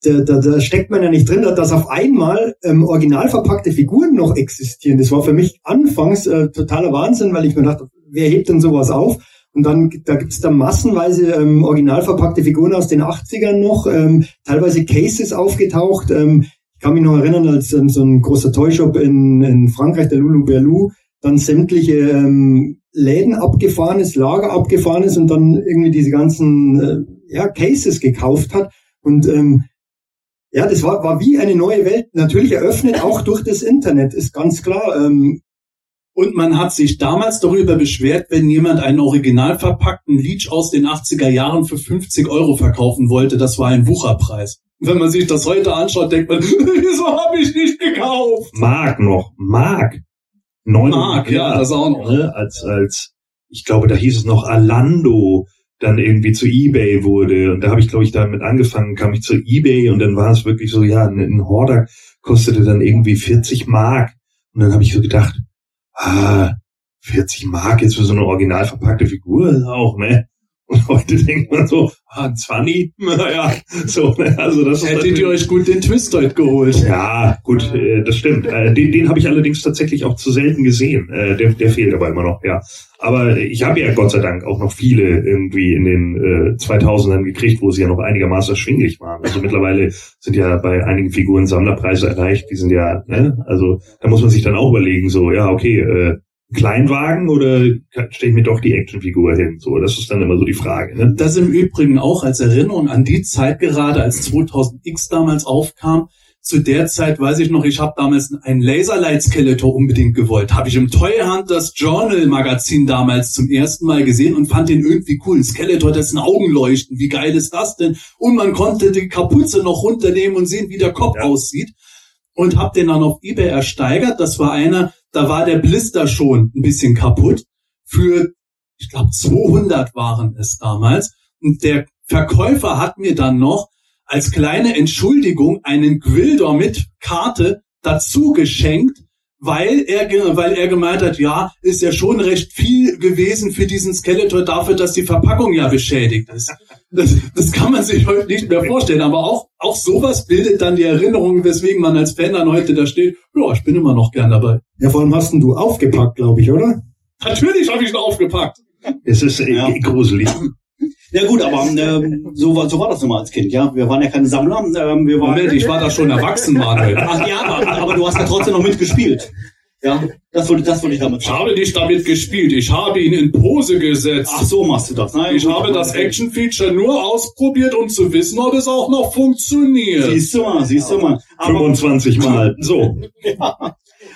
da, da, da steckt man ja nicht drin, dass auf einmal ähm, original verpackte Figuren noch existieren. Das war für mich anfangs äh, totaler Wahnsinn, weil ich mir dachte, wer hebt denn sowas auf? Und dann, da gibt's dann massenweise ähm, original verpackte Figuren aus den 80ern noch, ähm, teilweise Cases aufgetaucht. Ähm, ich kann mich noch erinnern, als ähm, so ein großer Toyshop in, in Frankreich, der Lulu Berlou, dann sämtliche ähm, Läden abgefahren ist, Lager abgefahren ist und dann irgendwie diese ganzen äh, ja, Cases gekauft hat. Und ähm, ja, das war, war wie eine neue Welt, natürlich eröffnet auch durch das Internet, ist ganz klar. Ähm, Und man hat sich damals darüber beschwert, wenn jemand einen original verpackten Leech aus den 80er Jahren für 50 Euro verkaufen wollte. Das war ein Wucherpreis. Wenn man sich das heute anschaut, denkt man, *laughs* wieso habe ich nicht gekauft? Mark noch. Mark. Neun Mark, ja, das auch noch. Ne, als, als, ich glaube, da hieß es noch Alando, dann irgendwie zu Ebay wurde. Und da habe ich, glaube ich, damit angefangen, kam ich zu Ebay und dann war es wirklich so, ja, ein, Horder kostete dann irgendwie 40 Mark. Und dann habe ich so gedacht, ah, 40 Mark jetzt für so eine original verpackte Figur auch, ne? Und heute denkt man so, ah, ein 20? *laughs* Naja, so, ne, also das ist Hättet ihr natürlich- euch gut den Twist heute geholt. Ja, gut, äh, das stimmt. Äh, den den habe ich allerdings tatsächlich auch zu selten gesehen. Äh, der, der fehlt aber immer noch, ja. Aber ich habe ja Gott sei Dank auch noch viele irgendwie in den äh, 2000ern gekriegt, wo sie ja noch einigermaßen erschwinglich waren. Also mittlerweile sind ja bei einigen Figuren Sammlerpreise erreicht. Die sind ja, ne? also da muss man sich dann auch überlegen, so, ja, okay, äh, Kleinwagen oder stelle ich mir doch die Actionfigur hin? So, das ist dann immer so die Frage. Ne? Das im Übrigen auch als Erinnerung an die Zeit gerade, als 2000X damals aufkam. Zu der Zeit weiß ich noch, ich habe damals einen Laserlight Skeletor unbedingt gewollt. Habe ich im Toy Hunters Journal Magazin damals zum ersten Mal gesehen und fand den irgendwie cool. Ein Skeletor, dessen Augen leuchten. Wie geil ist das denn? Und man konnte die Kapuze noch runternehmen und sehen, wie der Kopf Ja. aussieht. Und hab den dann auf eBay ersteigert. Das war einer, da war der Blister schon ein bisschen kaputt. Für ich glaube 200 waren es damals. Und der Verkäufer hat mir dann noch als kleine Entschuldigung einen Gwildor mit Karte dazu geschenkt, weil er, weil er gemeint hat, ja, ist ja schon recht viel gewesen für diesen Skeletor dafür, dass die Verpackung ja beschädigt ist. Das, das kann man sich heute nicht mehr vorstellen, aber auch, auch sowas bildet dann die Erinnerung, weswegen man als Fan dann heute da steht, ja, ich bin immer noch gern dabei. Ja, vor allem hast du aufgepackt, glaube ich, oder? Natürlich habe ich ihn aufgepackt. Es ist äh, Ja. gruselig. Ja gut, aber ähm, so, war, so war das immer als Kind, ja. Wir waren ja keine Sammler. Ähm, wir waren, Moment, ich war da schon erwachsen, Manuel. Ach ja, aber, aber du hast ja trotzdem noch mitgespielt. Ja, das wollte, das wollte ich damit Ich sagen. habe nicht damit gespielt, ich habe ihn in Pose gesetzt. Ach so machst du das. Nein, ich gut, habe das Action-Feature nur ausprobiert, um zu wissen, ob es auch noch funktioniert. Siehst du mal, siehst du mal. Aber, 25 Mal. *laughs* So.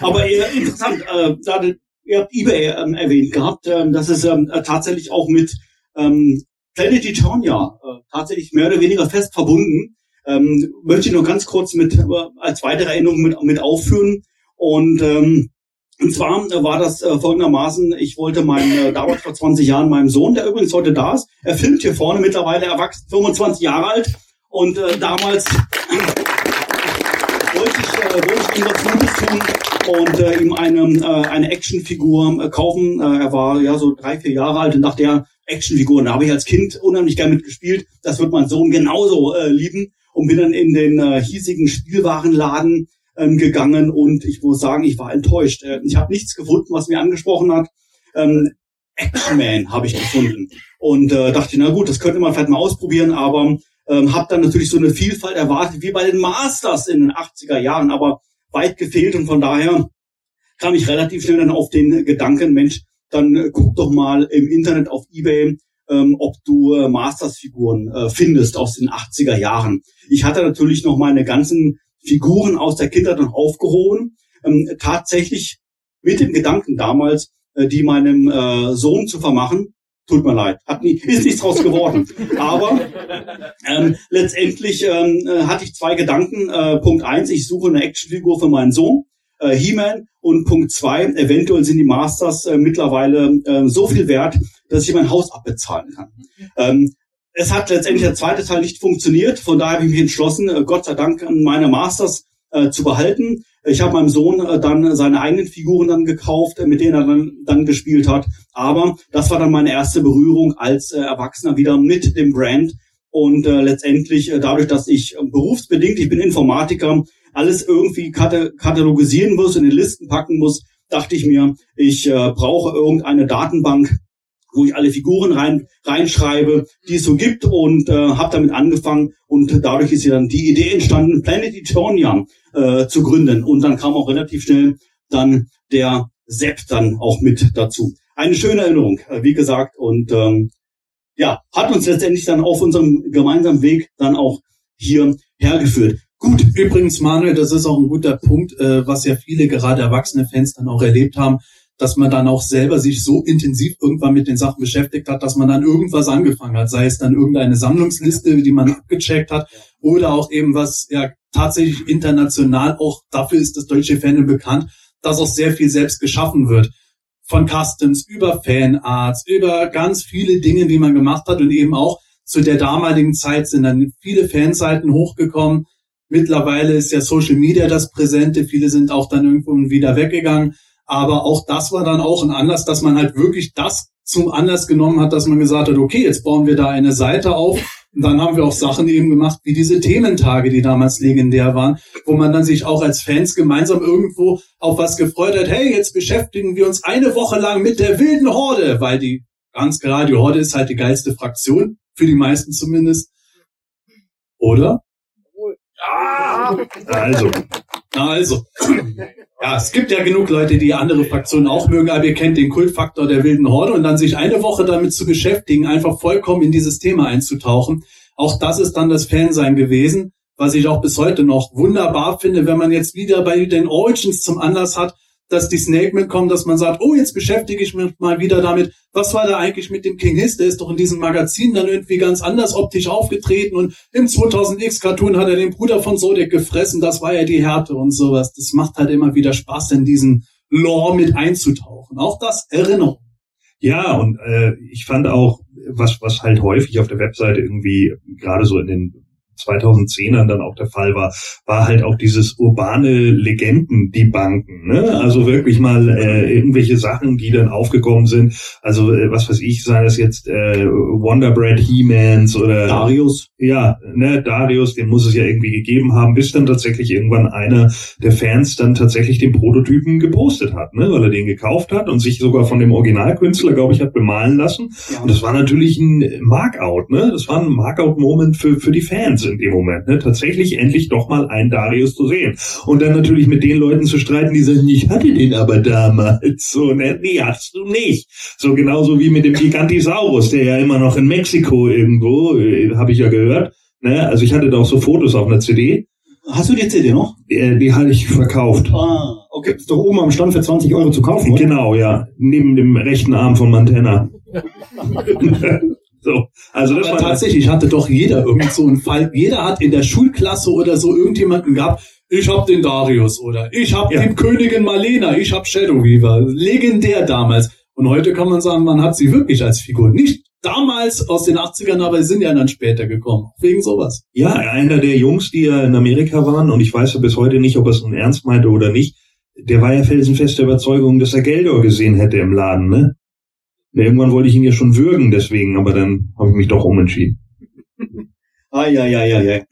aber äh, interessant, äh, da, ihr habt eBay ähm, erwähnt gehabt, ähm, dass es ähm, äh, tatsächlich auch mit ähm, Planet Eternia äh, tatsächlich mehr oder weniger fest verbunden. Ähm, möchte ich nur ganz kurz mit äh, als weitere Erinnerung mit, mit aufführen. Und ähm, und zwar äh, war das äh, folgendermaßen, ich wollte meinen, äh, damals vor 20 Jahren, meinem Sohn, der übrigens heute da ist, er filmt hier vorne, mittlerweile erwachsen, 25 Jahre alt. Und äh, damals wollte ich, äh, wollte ich ihm was Gutes tun und äh, ihm eine, äh, eine Actionfigur äh, kaufen. Äh, er war ja so drei, vier Jahre alt und dachte, ja, Actionfiguren, da habe ich als Kind unheimlich gern mitgespielt. Das wird mein Sohn genauso äh, lieben. Und bin dann in den äh, hiesigen Spielwarenladen ähm, gegangen und ich muss sagen, ich war enttäuscht. Äh, ich habe nichts gefunden, was mir angesprochen hat. Ähm, Action Man habe ich gefunden und äh, dachte, na gut, das könnte man vielleicht mal ausprobieren, aber ähm, habe dann natürlich so eine Vielfalt erwartet wie bei den Masters in den 80er Jahren, aber weit gefehlt und von daher kam ich relativ schnell dann auf den Gedanken, Mensch, dann äh, guck doch mal im Internet auf eBay, ähm, ob du äh, Masters-Figuren äh, findest aus den 80er Jahren. Ich hatte natürlich noch meine ganzen Figuren aus der Kindheit noch aufgehoben, ähm, tatsächlich mit dem Gedanken damals, äh, die meinem äh, Sohn zu vermachen. Tut mir leid, hat nie, ist nichts draus geworden. *laughs* Aber ähm, letztendlich ähm, äh, hatte ich zwei Gedanken. Äh, Punkt eins, ich suche eine Actionfigur für meinen Sohn, äh, He-Man. Und Punkt zwei, eventuell sind die Masters äh, mittlerweile äh, so viel wert, dass ich mein Haus abbezahlen kann. Ähm, es hat letztendlich der zweite Teil nicht funktioniert. Von daher habe ich mich entschlossen, äh, Gott sei Dank meine Masters äh, zu behalten. Ich habe meinem Sohn äh, dann seine eigenen Figuren dann gekauft, äh, mit denen er dann, dann gespielt hat. Aber das war dann meine erste Berührung als äh, Erwachsener wieder mit dem Brand. Und äh, letztendlich, dadurch, dass ich berufsbedingt, ich bin Informatiker, alles irgendwie kata katalogisieren muss, in die Listen packen muss, dachte ich mir, ich brauche irgendeine Datenbank, wo ich alle Figuren rein reinschreibe, die es so gibt und äh, habe damit angefangen und dadurch ist ja dann die Idee entstanden, Planet Eternia äh, zu gründen und dann kam auch relativ schnell dann der Sepp dann auch mit dazu. Eine schöne Erinnerung, äh, wie gesagt und ähm, ja, hat uns letztendlich dann auf unserem gemeinsamen Weg dann auch hier hergeführt. Gut, übrigens, Manuel, das ist auch ein guter Punkt, äh, was ja viele gerade erwachsene Fans dann auch erlebt haben, dass man dann auch selber sich so intensiv irgendwann mit den Sachen beschäftigt hat, dass man dann irgendwas angefangen hat, sei es dann irgendeine Sammlungsliste, die man abgecheckt hat, oder auch eben was ja tatsächlich international auch dafür ist das deutsche Fandom bekannt, dass auch sehr viel selbst geschaffen wird. Von Customs über Fanarts, über ganz viele Dinge, die man gemacht hat und eben auch zu der damaligen Zeit sind dann viele Fanseiten hochgekommen. Mittlerweile ist ja Social Media das Präsente. Viele sind auch dann irgendwo wieder weggegangen. Aber auch das war dann auch ein Anlass, dass man halt wirklich das zum Anlass genommen hat, dass man gesagt hat, okay, jetzt bauen wir da eine Seite auf. Und dann haben wir auch Sachen eben gemacht, wie diese Thementage, die damals legendär waren, wo man dann sich auch als Fans gemeinsam irgendwo auf was gefreut hat. Hey, jetzt beschäftigen wir uns eine Woche lang mit der wilden Horde, weil die, ganz klar, die Horde ist halt die geilste Fraktion, für die meisten zumindest. Oder? Also, Also, ja, es gibt ja genug Leute, die andere Fraktionen auch mögen, aber ihr kennt den Kultfaktor der wilden Horde und dann sich eine Woche damit zu beschäftigen, einfach vollkommen in dieses Thema einzutauchen. Auch das ist dann das Fansein gewesen, was ich auch bis heute noch wunderbar finde, wenn man jetzt wieder bei den Origins zum Anlass hat, dass die Snake mitkommen, dass man sagt, oh, jetzt beschäftige ich mich mal wieder damit, was war da eigentlich mit dem King Hiss? Der ist doch in diesem Magazin dann irgendwie ganz anders optisch aufgetreten und im 2000X Cartoon hat er den Bruder von Zodiac gefressen, das war ja die Härte und sowas. Das macht halt immer wieder Spaß, in diesen Lore mit einzutauchen. Auch das Erinnerung. ja, und äh, ich fand auch, was, was halt häufig auf der Webseite irgendwie, gerade so in den 2010ern dann auch der Fall war, war halt auch dieses urbane Legenden-Debunken. Ne? Also wirklich mal äh, irgendwelche Sachen, die dann aufgekommen sind. Also äh, was weiß ich, sei das jetzt äh, Wonderbread He-Mans oder Darius. ja, ne, Darius, den muss es ja irgendwie gegeben haben, bis dann tatsächlich irgendwann einer der Fans dann tatsächlich den Prototypen gepostet hat, ne, weil er den gekauft hat und sich sogar von dem Originalkünstler, glaube ich, hat bemalen lassen. Und das war natürlich ein Markout, ne? Das war ein Markout-Moment für, für die Fans in dem Moment, ne? Tatsächlich endlich doch mal einen Darius zu sehen. Und dann natürlich mit den Leuten zu streiten, die sagen, ich hatte den aber damals. So, ne? Nee, hast du nicht. So genauso wie mit dem Gigantisaurus, der ja immer noch in Mexiko irgendwo, äh, habe ich ja gehört. Ne? Also ich hatte da auch so Fotos auf einer CD, Hast du die CD noch? äh, die hatte ich verkauft. Ah, okay. Ist doch oben am Stand für 20 Euro zu kaufen, oder? Genau, ja. Neben dem rechten Arm von Montana. *laughs* so, also das war tatsächlich hatte doch jeder irgend so einen Fall. Jeder hat in der Schulklasse oder so irgendjemanden gehabt. Ich hab den Darius oder ich hab Ja. die Königin Malena, ich hab Shadow Weaver. Legendär damals. Und heute kann man sagen, man hat sie wirklich als Figur. Nicht damals aus den 80ern, aber sie sind ja dann später gekommen. Wegen sowas. Ja, einer der Jungs, die ja in Amerika waren, und ich weiß ja bis heute nicht, ob er es nun ernst meinte oder nicht, der war ja felsenfester Überzeugung, dass er Geldor gesehen hätte im Laden, ne? Ja, Irgendwann wollte ich ihn ja schon würgen, deswegen, aber dann habe ich mich doch umentschieden. *laughs* Ah, ja, ja, ja, ja.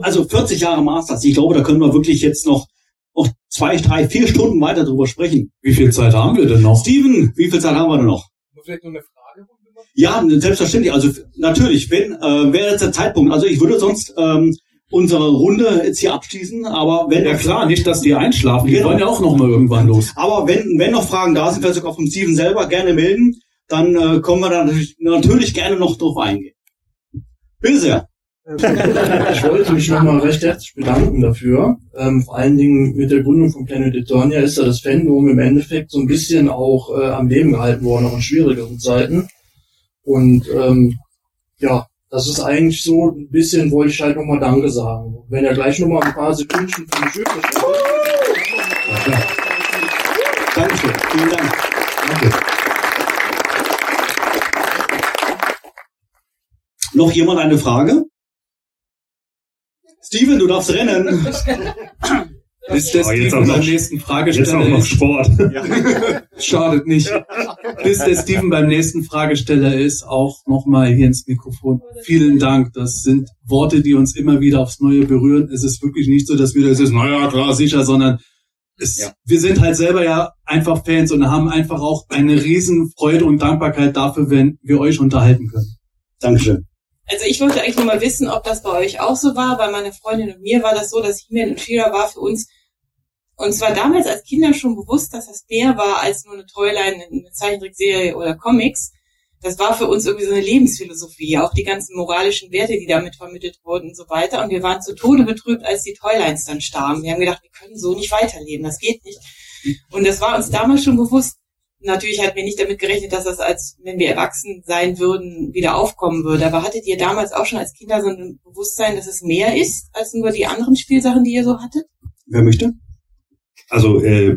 Also 40 Jahre Masters. Ich glaube, da können wir wirklich jetzt noch, noch zwei, drei, vier Stunden weiter drüber sprechen. Wie viel Zeit haben wir denn noch? Steven, wie viel Zeit haben wir denn noch? Vielleicht noch eine Frage machen? Ja, selbstverständlich. Also natürlich, wenn äh, wäre jetzt der Zeitpunkt. Also ich würde sonst ähm, unsere Runde jetzt hier abschließen, aber wenn Ja klar, nicht, dass die einschlafen. Die Genau. wollen ja auch noch mal irgendwann los. Aber wenn, wenn noch Fragen da sind, vielleicht sogar vom Steven selber, gerne melden. Dann äh, kommen wir da natürlich, natürlich gerne noch drauf eingehen. Bitte sehr. *laughs* Ich wollte mich nochmal recht herzlich bedanken dafür. Ähm, vor allen Dingen mit der Gründung von Planet Eternia ist ja das Fandom im Endeffekt so ein bisschen auch äh, am Leben gehalten worden, auch in schwierigeren Zeiten. Und ähm, ja, das ist eigentlich so ein bisschen, wollte ich halt nochmal Danke sagen. Wenn er gleich nochmal ein paar Sekündchen für mich übrig hat. Dankeschön. Vielen Dank. Noch jemand eine Frage? Steven, du darfst rennen. *laughs* Bis der Oh, jetzt noch- beim nächsten Jetzt Fragesteller auch noch ist. Sport. *laughs* Schadet nicht. Bis der Steven beim nächsten Fragesteller ist, auch nochmal hier ins Mikrofon. Vielen Dank. Das sind Worte, die uns immer wieder aufs Neue berühren. Es ist wirklich nicht so, dass wir das ist, naja, klar, sicher, sondern es, Ja. wir sind halt selber ja einfach Fans und haben einfach auch eine riesen Freude und Dankbarkeit dafür, wenn wir euch unterhalten können. Dankeschön. Also ich wollte eigentlich nur mal wissen, ob das bei euch auch so war. Bei meiner Freundin und mir war das so, dass He-Man und She-Ra war für uns und zwar damals als Kinder schon bewusst, dass das mehr war als nur eine Toyline, eine Zeichentrickserie oder Comics. Das war für uns irgendwie so eine Lebensphilosophie, auch die ganzen moralischen Werte, die damit vermittelt wurden und so weiter. Und wir waren zu Tode betrübt, als die Toylines dann starben. Wir haben gedacht, wir können so nicht weiterleben, das geht nicht. Und das war uns damals schon bewusst. Natürlich hatten wir nicht damit gerechnet, dass das als, wenn wir erwachsen sein würden, wieder aufkommen würde. Aber hattet ihr damals auch schon als Kinder so ein Bewusstsein, dass es mehr ist als nur die anderen Spielsachen, die ihr so hattet? Wer möchte? Also äh,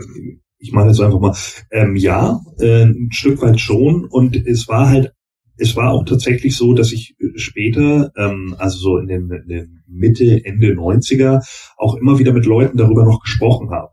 ich mache jetzt einfach mal. Ähm, ja, äh, ein Stück weit schon. Und es war halt, es war auch tatsächlich so, dass ich äh, später, ähm, also so in den, in den Mitte, Ende 90er, auch immer wieder mit Leuten darüber noch gesprochen habe.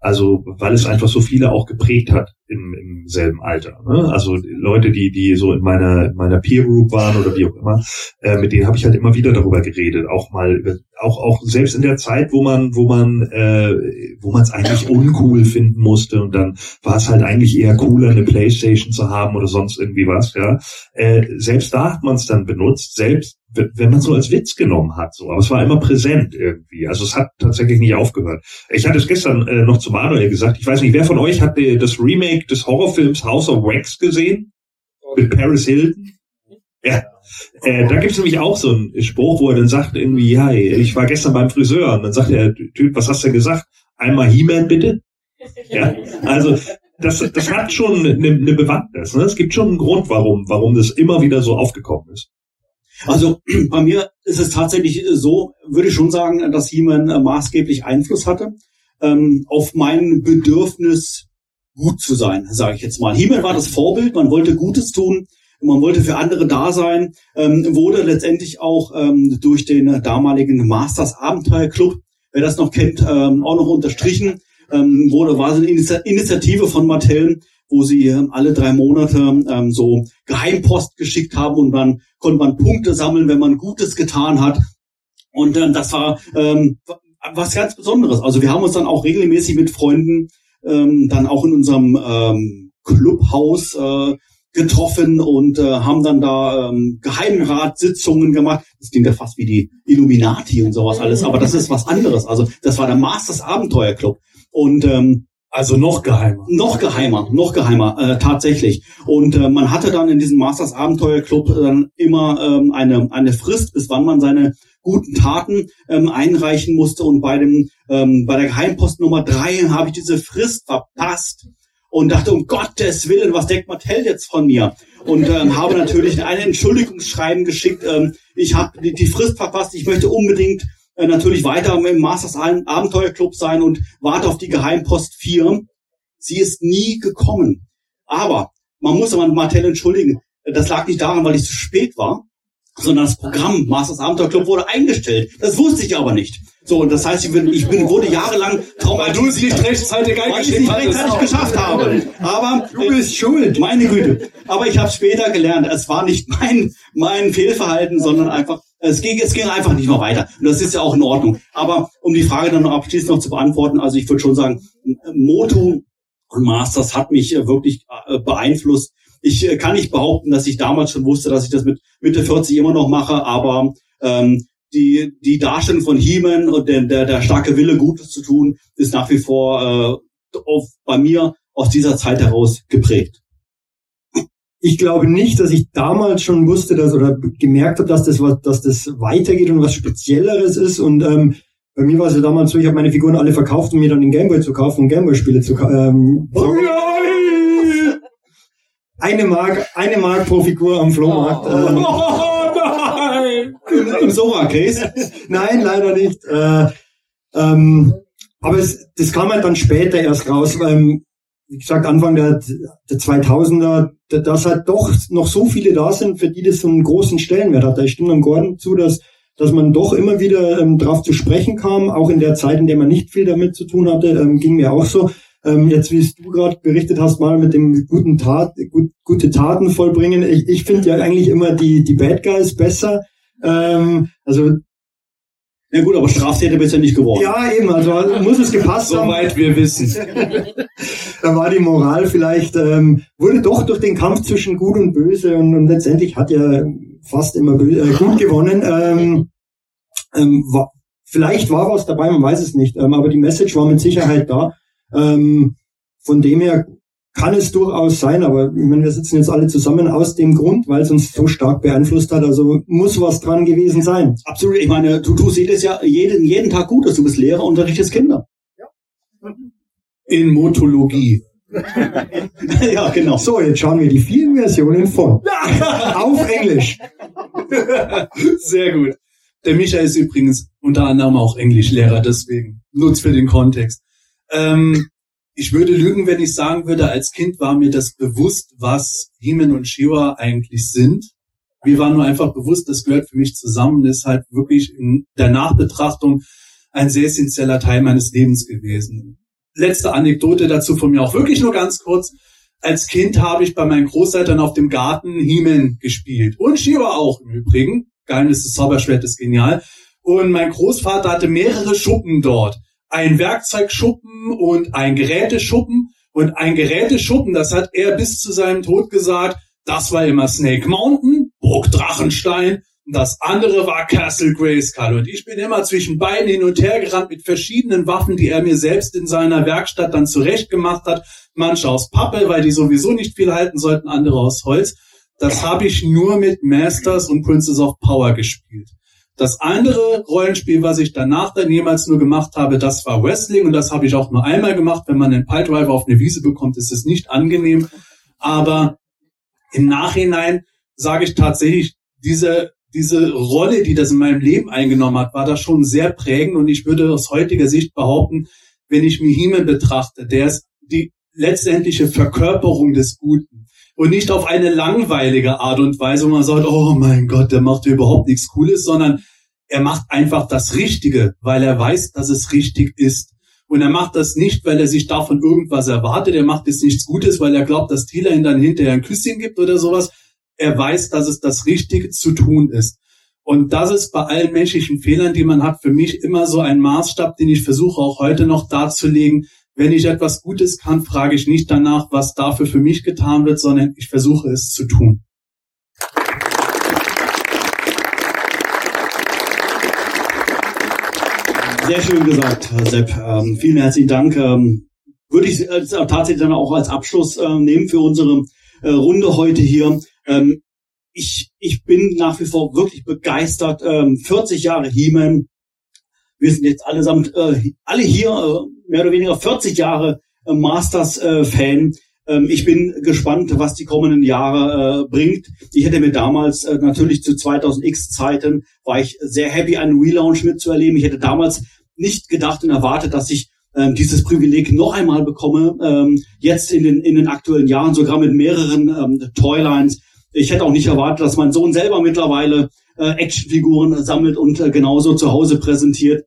Also weil es einfach so viele auch geprägt hat. im, im selben Alter. Ne? Also Leute, die die so in meiner in meiner Peer Group waren oder wie auch immer, äh, mit denen habe ich halt immer wieder darüber geredet, auch mal über, auch auch selbst in der Zeit, wo man wo man äh, wo man es eigentlich uncool finden musste und dann war es halt eigentlich eher cooler eine Playstation zu haben oder sonst irgendwie was. Ja, äh, selbst da hat man es dann benutzt, selbst wenn man so als Witz genommen hat, so. Aber es war immer präsent irgendwie. Also es hat tatsächlich nicht aufgehört. Ich hatte es gestern äh, noch zu Manuel gesagt. Ich weiß nicht, wer von euch hat das Remake des Horrorfilms House of Wax gesehen? Mit Paris Hilton? Ja. Äh, da gibt es nämlich auch so einen Spruch, wo er dann sagt irgendwie, ja, ich war gestern beim Friseur und dann sagt der Typ, was hast du gesagt? Einmal He-Man bitte? Ja, also das, das hat schon eine, eine Bewandtnis. Ne? Es gibt schon einen Grund, warum, warum das immer wieder so aufgekommen ist. Also bei mir ist es tatsächlich so, würde ich schon sagen, dass He-Man äh, maßgeblich Einfluss hatte ähm, auf mein Bedürfnis, gut zu sein, sage ich jetzt mal. He-Man war das Vorbild, man wollte Gutes tun, man wollte für andere da sein, ähm, wurde letztendlich auch ähm, durch den damaligen Masters Abenteuer Club, wer das noch kennt, ähm, auch noch unterstrichen, ähm, wurde, war so eine Initiative von Mattel, wo sie ähm, alle drei Monate ähm, so Geheimpost geschickt haben und dann konnte man Punkte sammeln, wenn man Gutes getan hat. Und ähm, das war ähm, was ganz Besonderes. Also wir haben uns dann auch regelmäßig mit Freunden ähm, dann auch in unserem ähm, Clubhaus äh, getroffen und äh, haben dann da ähm, Geheimratssitzungen gemacht. Das klingt ja fast wie die Illuminati und sowas alles, aber das ist was anderes. Also das war der Masters Abenteuer Club. Und ähm, also noch geheimer. Noch geheimer, noch geheimer, äh, tatsächlich. Und äh, man hatte dann in diesem Masters Abenteuer Club dann immer ähm, eine, eine Frist, bis wann man seine guten Taten ähm, einreichen musste. Und bei dem ähm, bei der Geheimpost Nummer drei habe ich diese Frist verpasst und dachte, um Gottes Willen, was denkt Mattel jetzt von mir? Und ähm, habe natürlich ein Entschuldigungsschreiben geschickt. Ähm, ich habe die, die Frist verpasst, ich möchte unbedingt äh, natürlich weiter im Masters Abenteuerclub sein und warte auf die Geheimpost 4. Sie ist nie gekommen. Aber man muss aber Martell entschuldigen. Das lag nicht daran, weil ich zu spät war, sondern das Programm Masters Abenteuer Club wurde eingestellt. Das wusste ich aber nicht. So, und das heißt, ich bin, ich bin wurde jahrelang traumatisiert. Weil du es nicht rechtzeitig eingestellt nicht rechtzeitig geschafft habe. Aber du bist schuld. Meine Güte. Aber ich habe später gelernt, es war nicht mein mein Fehlverhalten, sondern einfach es ging, es ging einfach nicht mehr weiter. Und das ist ja auch in Ordnung. Aber um die Frage dann noch abschließend noch zu beantworten, also ich würde schon sagen, Moto und Masters hat mich äh, wirklich äh, beeinflusst. Ich äh, kann nicht behaupten, dass ich damals schon wusste, dass ich das mit Mitte 40 immer noch mache, aber ähm, die, die Darstellung von He-Man und der, der, der starke Wille, Gutes zu tun, ist nach wie vor äh, auf, bei mir aus dieser Zeit heraus geprägt ich glaube nicht, dass ich damals schon wusste, dass oder gemerkt habe, dass das was, dass das weitergeht und was Spezielleres ist. Und ähm, bei mir war es ja damals so, ich habe meine Figuren alle verkauft, um mir dann den Gameboy zu kaufen und Gameboy-Spiele zu kaufen. Ähm, oh eine Mark, eine Mark pro Figur am Flohmarkt. Oh, ähm! *laughs* Im Sora-Case? nein, leider nicht. Äh, ähm, aber es, das kam halt dann später erst raus. Ähm, wie gesagt, Anfang der, der 2000er, dass halt doch noch so viele da sind, für die das so einen großen Stellenwert hat. Da stimmt am Gordon zu, dass, dass man doch immer wieder ähm, drauf zu sprechen kam, auch in der Zeit, in der man nicht viel damit zu tun hatte, ähm, ging mir auch so. Ähm, jetzt, wie es du gerade berichtet hast, mal mit dem guten Tat, gut, gute Taten vollbringen. Ich, ich finde ja eigentlich immer die, die Bad Guys besser. Ähm, also ja gut, aber Straftäter bist du ja nicht geworden. Ja, eben, also muss es gepasst haben. Soweit wir wissen. *laughs* da war die Moral vielleicht, ähm, wurde doch durch den Kampf zwischen Gut und Böse und, und letztendlich hat ja fast immer böse, äh, gut *laughs* gewonnen. Ähm, ähm, war, vielleicht war was dabei, man weiß es nicht, ähm, aber die Message war mit Sicherheit da. Ähm, von dem her kann es durchaus sein, aber ich meine, wir sitzen jetzt alle zusammen aus dem Grund, weil es uns so stark beeinflusst hat. Also muss was dran gewesen sein. Absolut. Ich meine, du tust jedes Jahr, jeden, jeden Tag Gutes. Du bist Lehrer, unterrichtest Kinder. Ja. In Motologie. *laughs* ja, genau. So, jetzt schauen wir die vielen Versionen von. *laughs* Auf Englisch. *laughs* Sehr gut. Der Micha ist übrigens unter anderem auch Englischlehrer, deswegen nutzt für den Kontext. Ähm, ich würde lügen, wenn ich sagen würde, als Kind war mir das bewusst, was Heeman und Shiva eigentlich sind. Mir war nur einfach bewusst, das gehört für mich zusammen, ist halt wirklich in der Nachbetrachtung ein sehr essentieller Teil meines Lebens gewesen. Letzte Anekdote dazu von mir auch wirklich nur ganz kurz. als Kind habe ich bei meinen Großeltern auf dem Garten He-Man gespielt. Und Shiva auch im Übrigen. Geheimnis des Zauberschwert ist genial. Und mein Großvater hatte mehrere Schuppen dort. Ein Werkzeugschuppen und ein Geräteschuppen. Und ein Geräteschuppen, das hat er bis zu seinem Tod gesagt, das war immer Snake Mountain, Burg Drachenstein. Das andere war Castle Grayskull. Und ich bin immer zwischen beiden hin und her gerannt mit verschiedenen Waffen, die er mir selbst in seiner Werkstatt dann zurechtgemacht hat. Manche aus Pappe, weil die sowieso nicht viel halten sollten, andere aus Holz. Das habe ich nur mit Masters und Princess of Power gespielt. Das andere Rollenspiel, was ich danach dann jemals nur gemacht habe, das war Wrestling und das habe ich auch nur einmal gemacht. Wenn man einen Piledriver auf eine Wiese bekommt, ist es nicht angenehm. Aber im Nachhinein sage ich tatsächlich, diese, diese Rolle, die das in meinem Leben eingenommen hat, war da schon sehr prägend und ich würde aus heutiger Sicht behaupten, wenn ich Mihimen betrachte, der ist die letztendliche Verkörperung des Guten und nicht auf eine langweilige Art und Weise, wo man sagt, oh mein Gott, der macht überhaupt nichts Cooles, sondern er macht einfach das Richtige, weil er weiß, dass es richtig ist. Und er macht das nicht, weil er sich davon irgendwas erwartet. Er macht jetzt nichts Gutes, weil er glaubt, dass Taylor ihm dann hinterher ein Küsschen gibt oder sowas. Er weiß, dass es das Richtige zu tun ist. Und das ist bei allen menschlichen Fehlern, die man hat, für mich immer so ein Maßstab, den ich versuche auch heute noch darzulegen. Wenn ich etwas Gutes kann, frage ich nicht danach, was dafür für mich getan wird, sondern ich versuche es zu tun. Sehr schön gesagt, Sepp. Ähm, vielen herzlichen Dank. Ähm, würde ich äh, tatsächlich dann auch als Abschluss äh, nehmen für unsere äh, Runde heute hier. Ähm, ich, ich bin nach wie vor wirklich begeistert. Ähm, 40 Jahre He-Man. Wir sind jetzt allesamt, äh, alle hier, äh, mehr oder weniger 40 Jahre äh, Masters-Fan. Ähm, ich bin gespannt, was die kommenden Jahre äh, bringt. Ich hätte mir damals äh, natürlich zu 2000X Zeiten war ich sehr happy, einen Relaunch mitzuerleben. Ich hätte damals nicht gedacht und erwartet, dass ich ähm, dieses Privileg noch einmal bekomme, ähm, jetzt in den, in den aktuellen Jahren, sogar mit mehreren ähm, Toylines. Ich hätte auch nicht erwartet, dass mein Sohn selber mittlerweile äh, Actionfiguren sammelt und äh, genauso zu Hause präsentiert.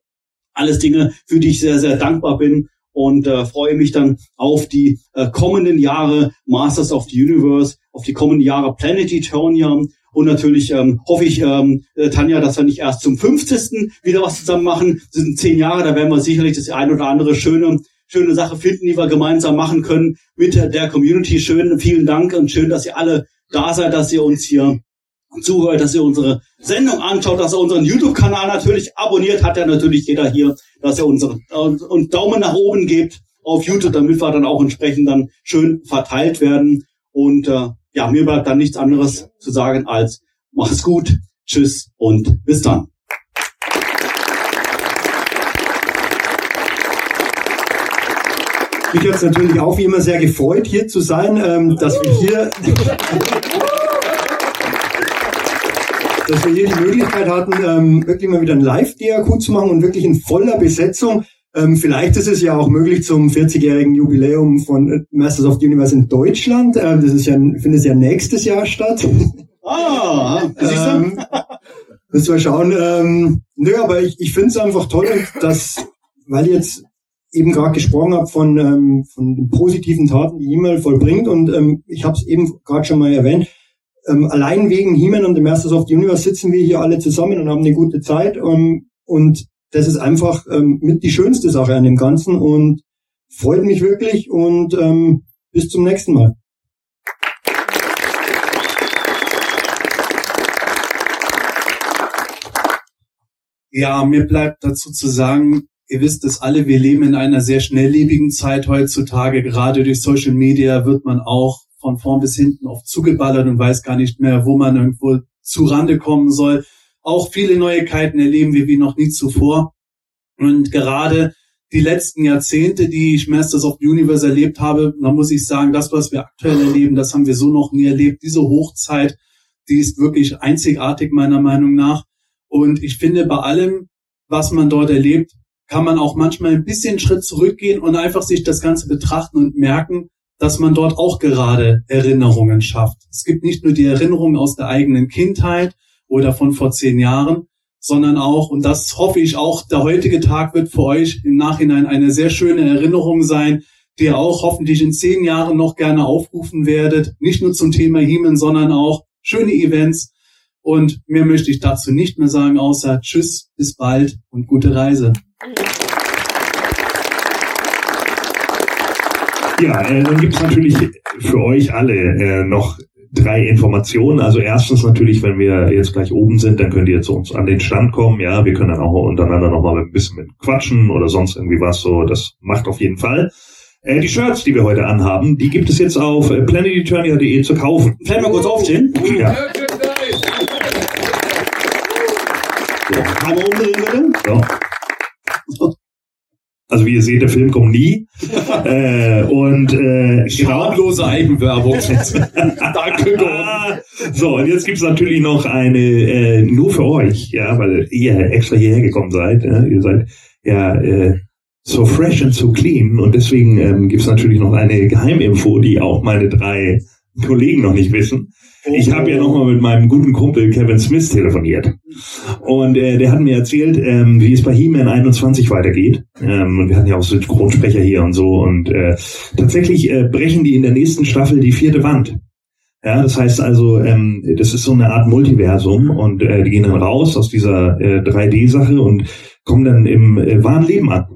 Alles Dinge, für die ich sehr, sehr dankbar bin und äh, freue mich dann auf die äh, kommenden Jahre Masters of the Universe, auf die kommenden Jahre Planet Eternia und natürlich ähm, hoffe ich, ähm, äh, Tanja, dass wir nicht erst zum 50. wieder was zusammen machen. Das sind zehn Jahre, da werden wir sicherlich das ein oder andere schöne, schöne Sache finden, die wir gemeinsam machen können mit der Community. Schön, vielen Dank und schön, dass ihr alle da seid, dass ihr uns hier zuhört, dass ihr unsere Sendung anschaut, dass ihr unseren YouTube-Kanal natürlich abonniert, hat ja natürlich jeder hier, dass ihr unsere und, und Daumen nach oben gebt auf YouTube, damit wir dann auch entsprechend dann schön verteilt werden. Und äh, ja, mir bleibt dann nichts anderes zu sagen als mach's gut, tschüss und bis dann. Mich hat es natürlich auch wie immer sehr gefreut, hier zu sein, ähm, dass wir hier *laughs* dass wir hier die Möglichkeit hatten, ähm, wirklich mal wieder ein Live-DRQ zu machen und wirklich in voller Besetzung. Ähm, vielleicht ist es ja auch möglich zum 40-jährigen Jubiläum von Masters of the Universe in Deutschland. Ähm, das ist ja, findet ja nächstes Jahr statt. *laughs* Ah, ähm, müssen wir schauen. Ähm, nö, aber ich, ich finde es einfach toll, dass, weil ihr jetzt eben gerade gesprochen habt von, ähm, von den positiven Taten, die E-Mail vollbringt und ähm, ich habe es eben gerade schon mal erwähnt, ähm, allein wegen He-Man und dem Masters of the Universe sitzen wir hier alle zusammen und haben eine gute Zeit. Ähm, und das ist einfach ähm, mit die schönste Sache an dem Ganzen und freut mich wirklich und ähm, bis zum nächsten Mal. Ja, mir bleibt dazu zu sagen, ihr wisst es alle, wir leben in einer sehr schnelllebigen Zeit heutzutage. Gerade durch Social Media wird man auch von vorn bis hinten oft zugeballert und weiß gar nicht mehr, wo man irgendwo zu Rande kommen soll. Auch viele Neuigkeiten erleben wir wie noch nie zuvor. Und gerade die letzten Jahrzehnte, die ich Masters of the Universe erlebt habe, da muss ich sagen, das, was wir aktuell erleben, das haben wir so noch nie erlebt. Diese Hochzeit, die ist wirklich einzigartig meiner Meinung nach. Und ich finde, bei allem, was man dort erlebt, kann man auch manchmal ein bisschen Schritt zurückgehen und einfach sich das Ganze betrachten und merken, dass man dort auch gerade Erinnerungen schafft. Es gibt nicht nur die Erinnerungen aus der eigenen Kindheit oder von vor zehn Jahren, sondern auch, und das hoffe ich auch, der heutige Tag wird für euch im Nachhinein eine sehr schöne Erinnerung sein, die ihr auch hoffentlich in zehn Jahren noch gerne aufrufen werdet. Nicht nur zum Thema Hemen, sondern auch schöne Events. Und mehr möchte ich dazu nicht mehr sagen, außer Tschüss, bis bald und gute Reise. Ja, äh, dann gibt's natürlich für euch alle äh, noch drei Informationen. Also erstens natürlich, wenn wir jetzt gleich oben sind, dann könnt ihr zu uns an den Stand kommen. Ja, wir können dann auch untereinander noch mal ein bisschen mit quatschen oder sonst irgendwie was so. Das macht auf jeden Fall. Äh, die Shirts, die wir heute anhaben, die gibt es jetzt auf äh, planeteternia.de zu kaufen. Vielleicht mal kurz aufstehen. Ja. Einmal umdrehen bitte. So. Also wie ihr seht, der Film kommt nie. *laughs* äh, und äh. Harmlose Eigenwerbung. *laughs* Danke, Gott. Ah, so, und jetzt gibt's natürlich noch eine äh, nur für euch, ja, weil ihr extra hierher gekommen seid. Ja, ihr seid ja äh, so fresh and so clean und deswegen ähm, gibt's natürlich noch eine Geheiminfo, die auch meine drei Kollegen noch nicht wissen. Ich habe ja nochmal mit meinem guten Kumpel Kevin Smith telefoniert. Und äh, der hat mir erzählt, ähm, wie es bei He-Man 21 weitergeht. Ähm, und wir hatten ja auch Synchronsprecher hier und so. Und äh, tatsächlich äh, brechen die in der nächsten Staffel die vierte Wand. Ja, das heißt also, ähm, das ist so eine Art Multiversum und äh, die gehen dann raus aus dieser äh, 3D-Sache und kommen dann im äh, wahren Leben an.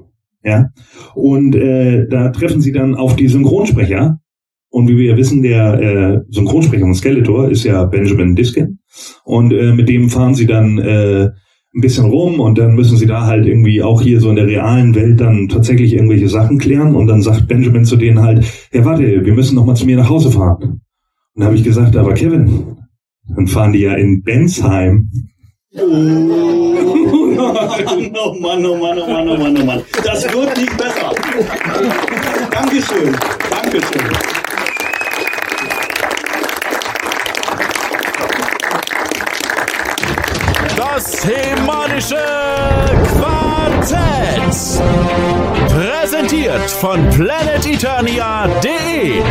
Ja, und äh, da treffen sie dann auf die Synchronsprecher und wie wir ja wissen, der äh, Synchronsprecher von Skeletor ist ja Benjamin Diskin. Und äh, mit dem fahren sie dann äh, ein bisschen rum und dann müssen sie da halt irgendwie auch hier so in der realen Welt dann tatsächlich irgendwelche Sachen klären. Und dann sagt Benjamin zu denen halt, ja warte, wir müssen noch mal zu mir nach Hause fahren. Und dann habe ich gesagt, aber Kevin, dann fahren die ja in Bensheim. Oh *laughs* Mann, oh Mann, oh Mann, oh Mann, oh Mann, oh Mann. Das wird nicht besser. Dankeschön. Dankeschön. Das Hemanische Quartett. Präsentiert von planeteternia.de.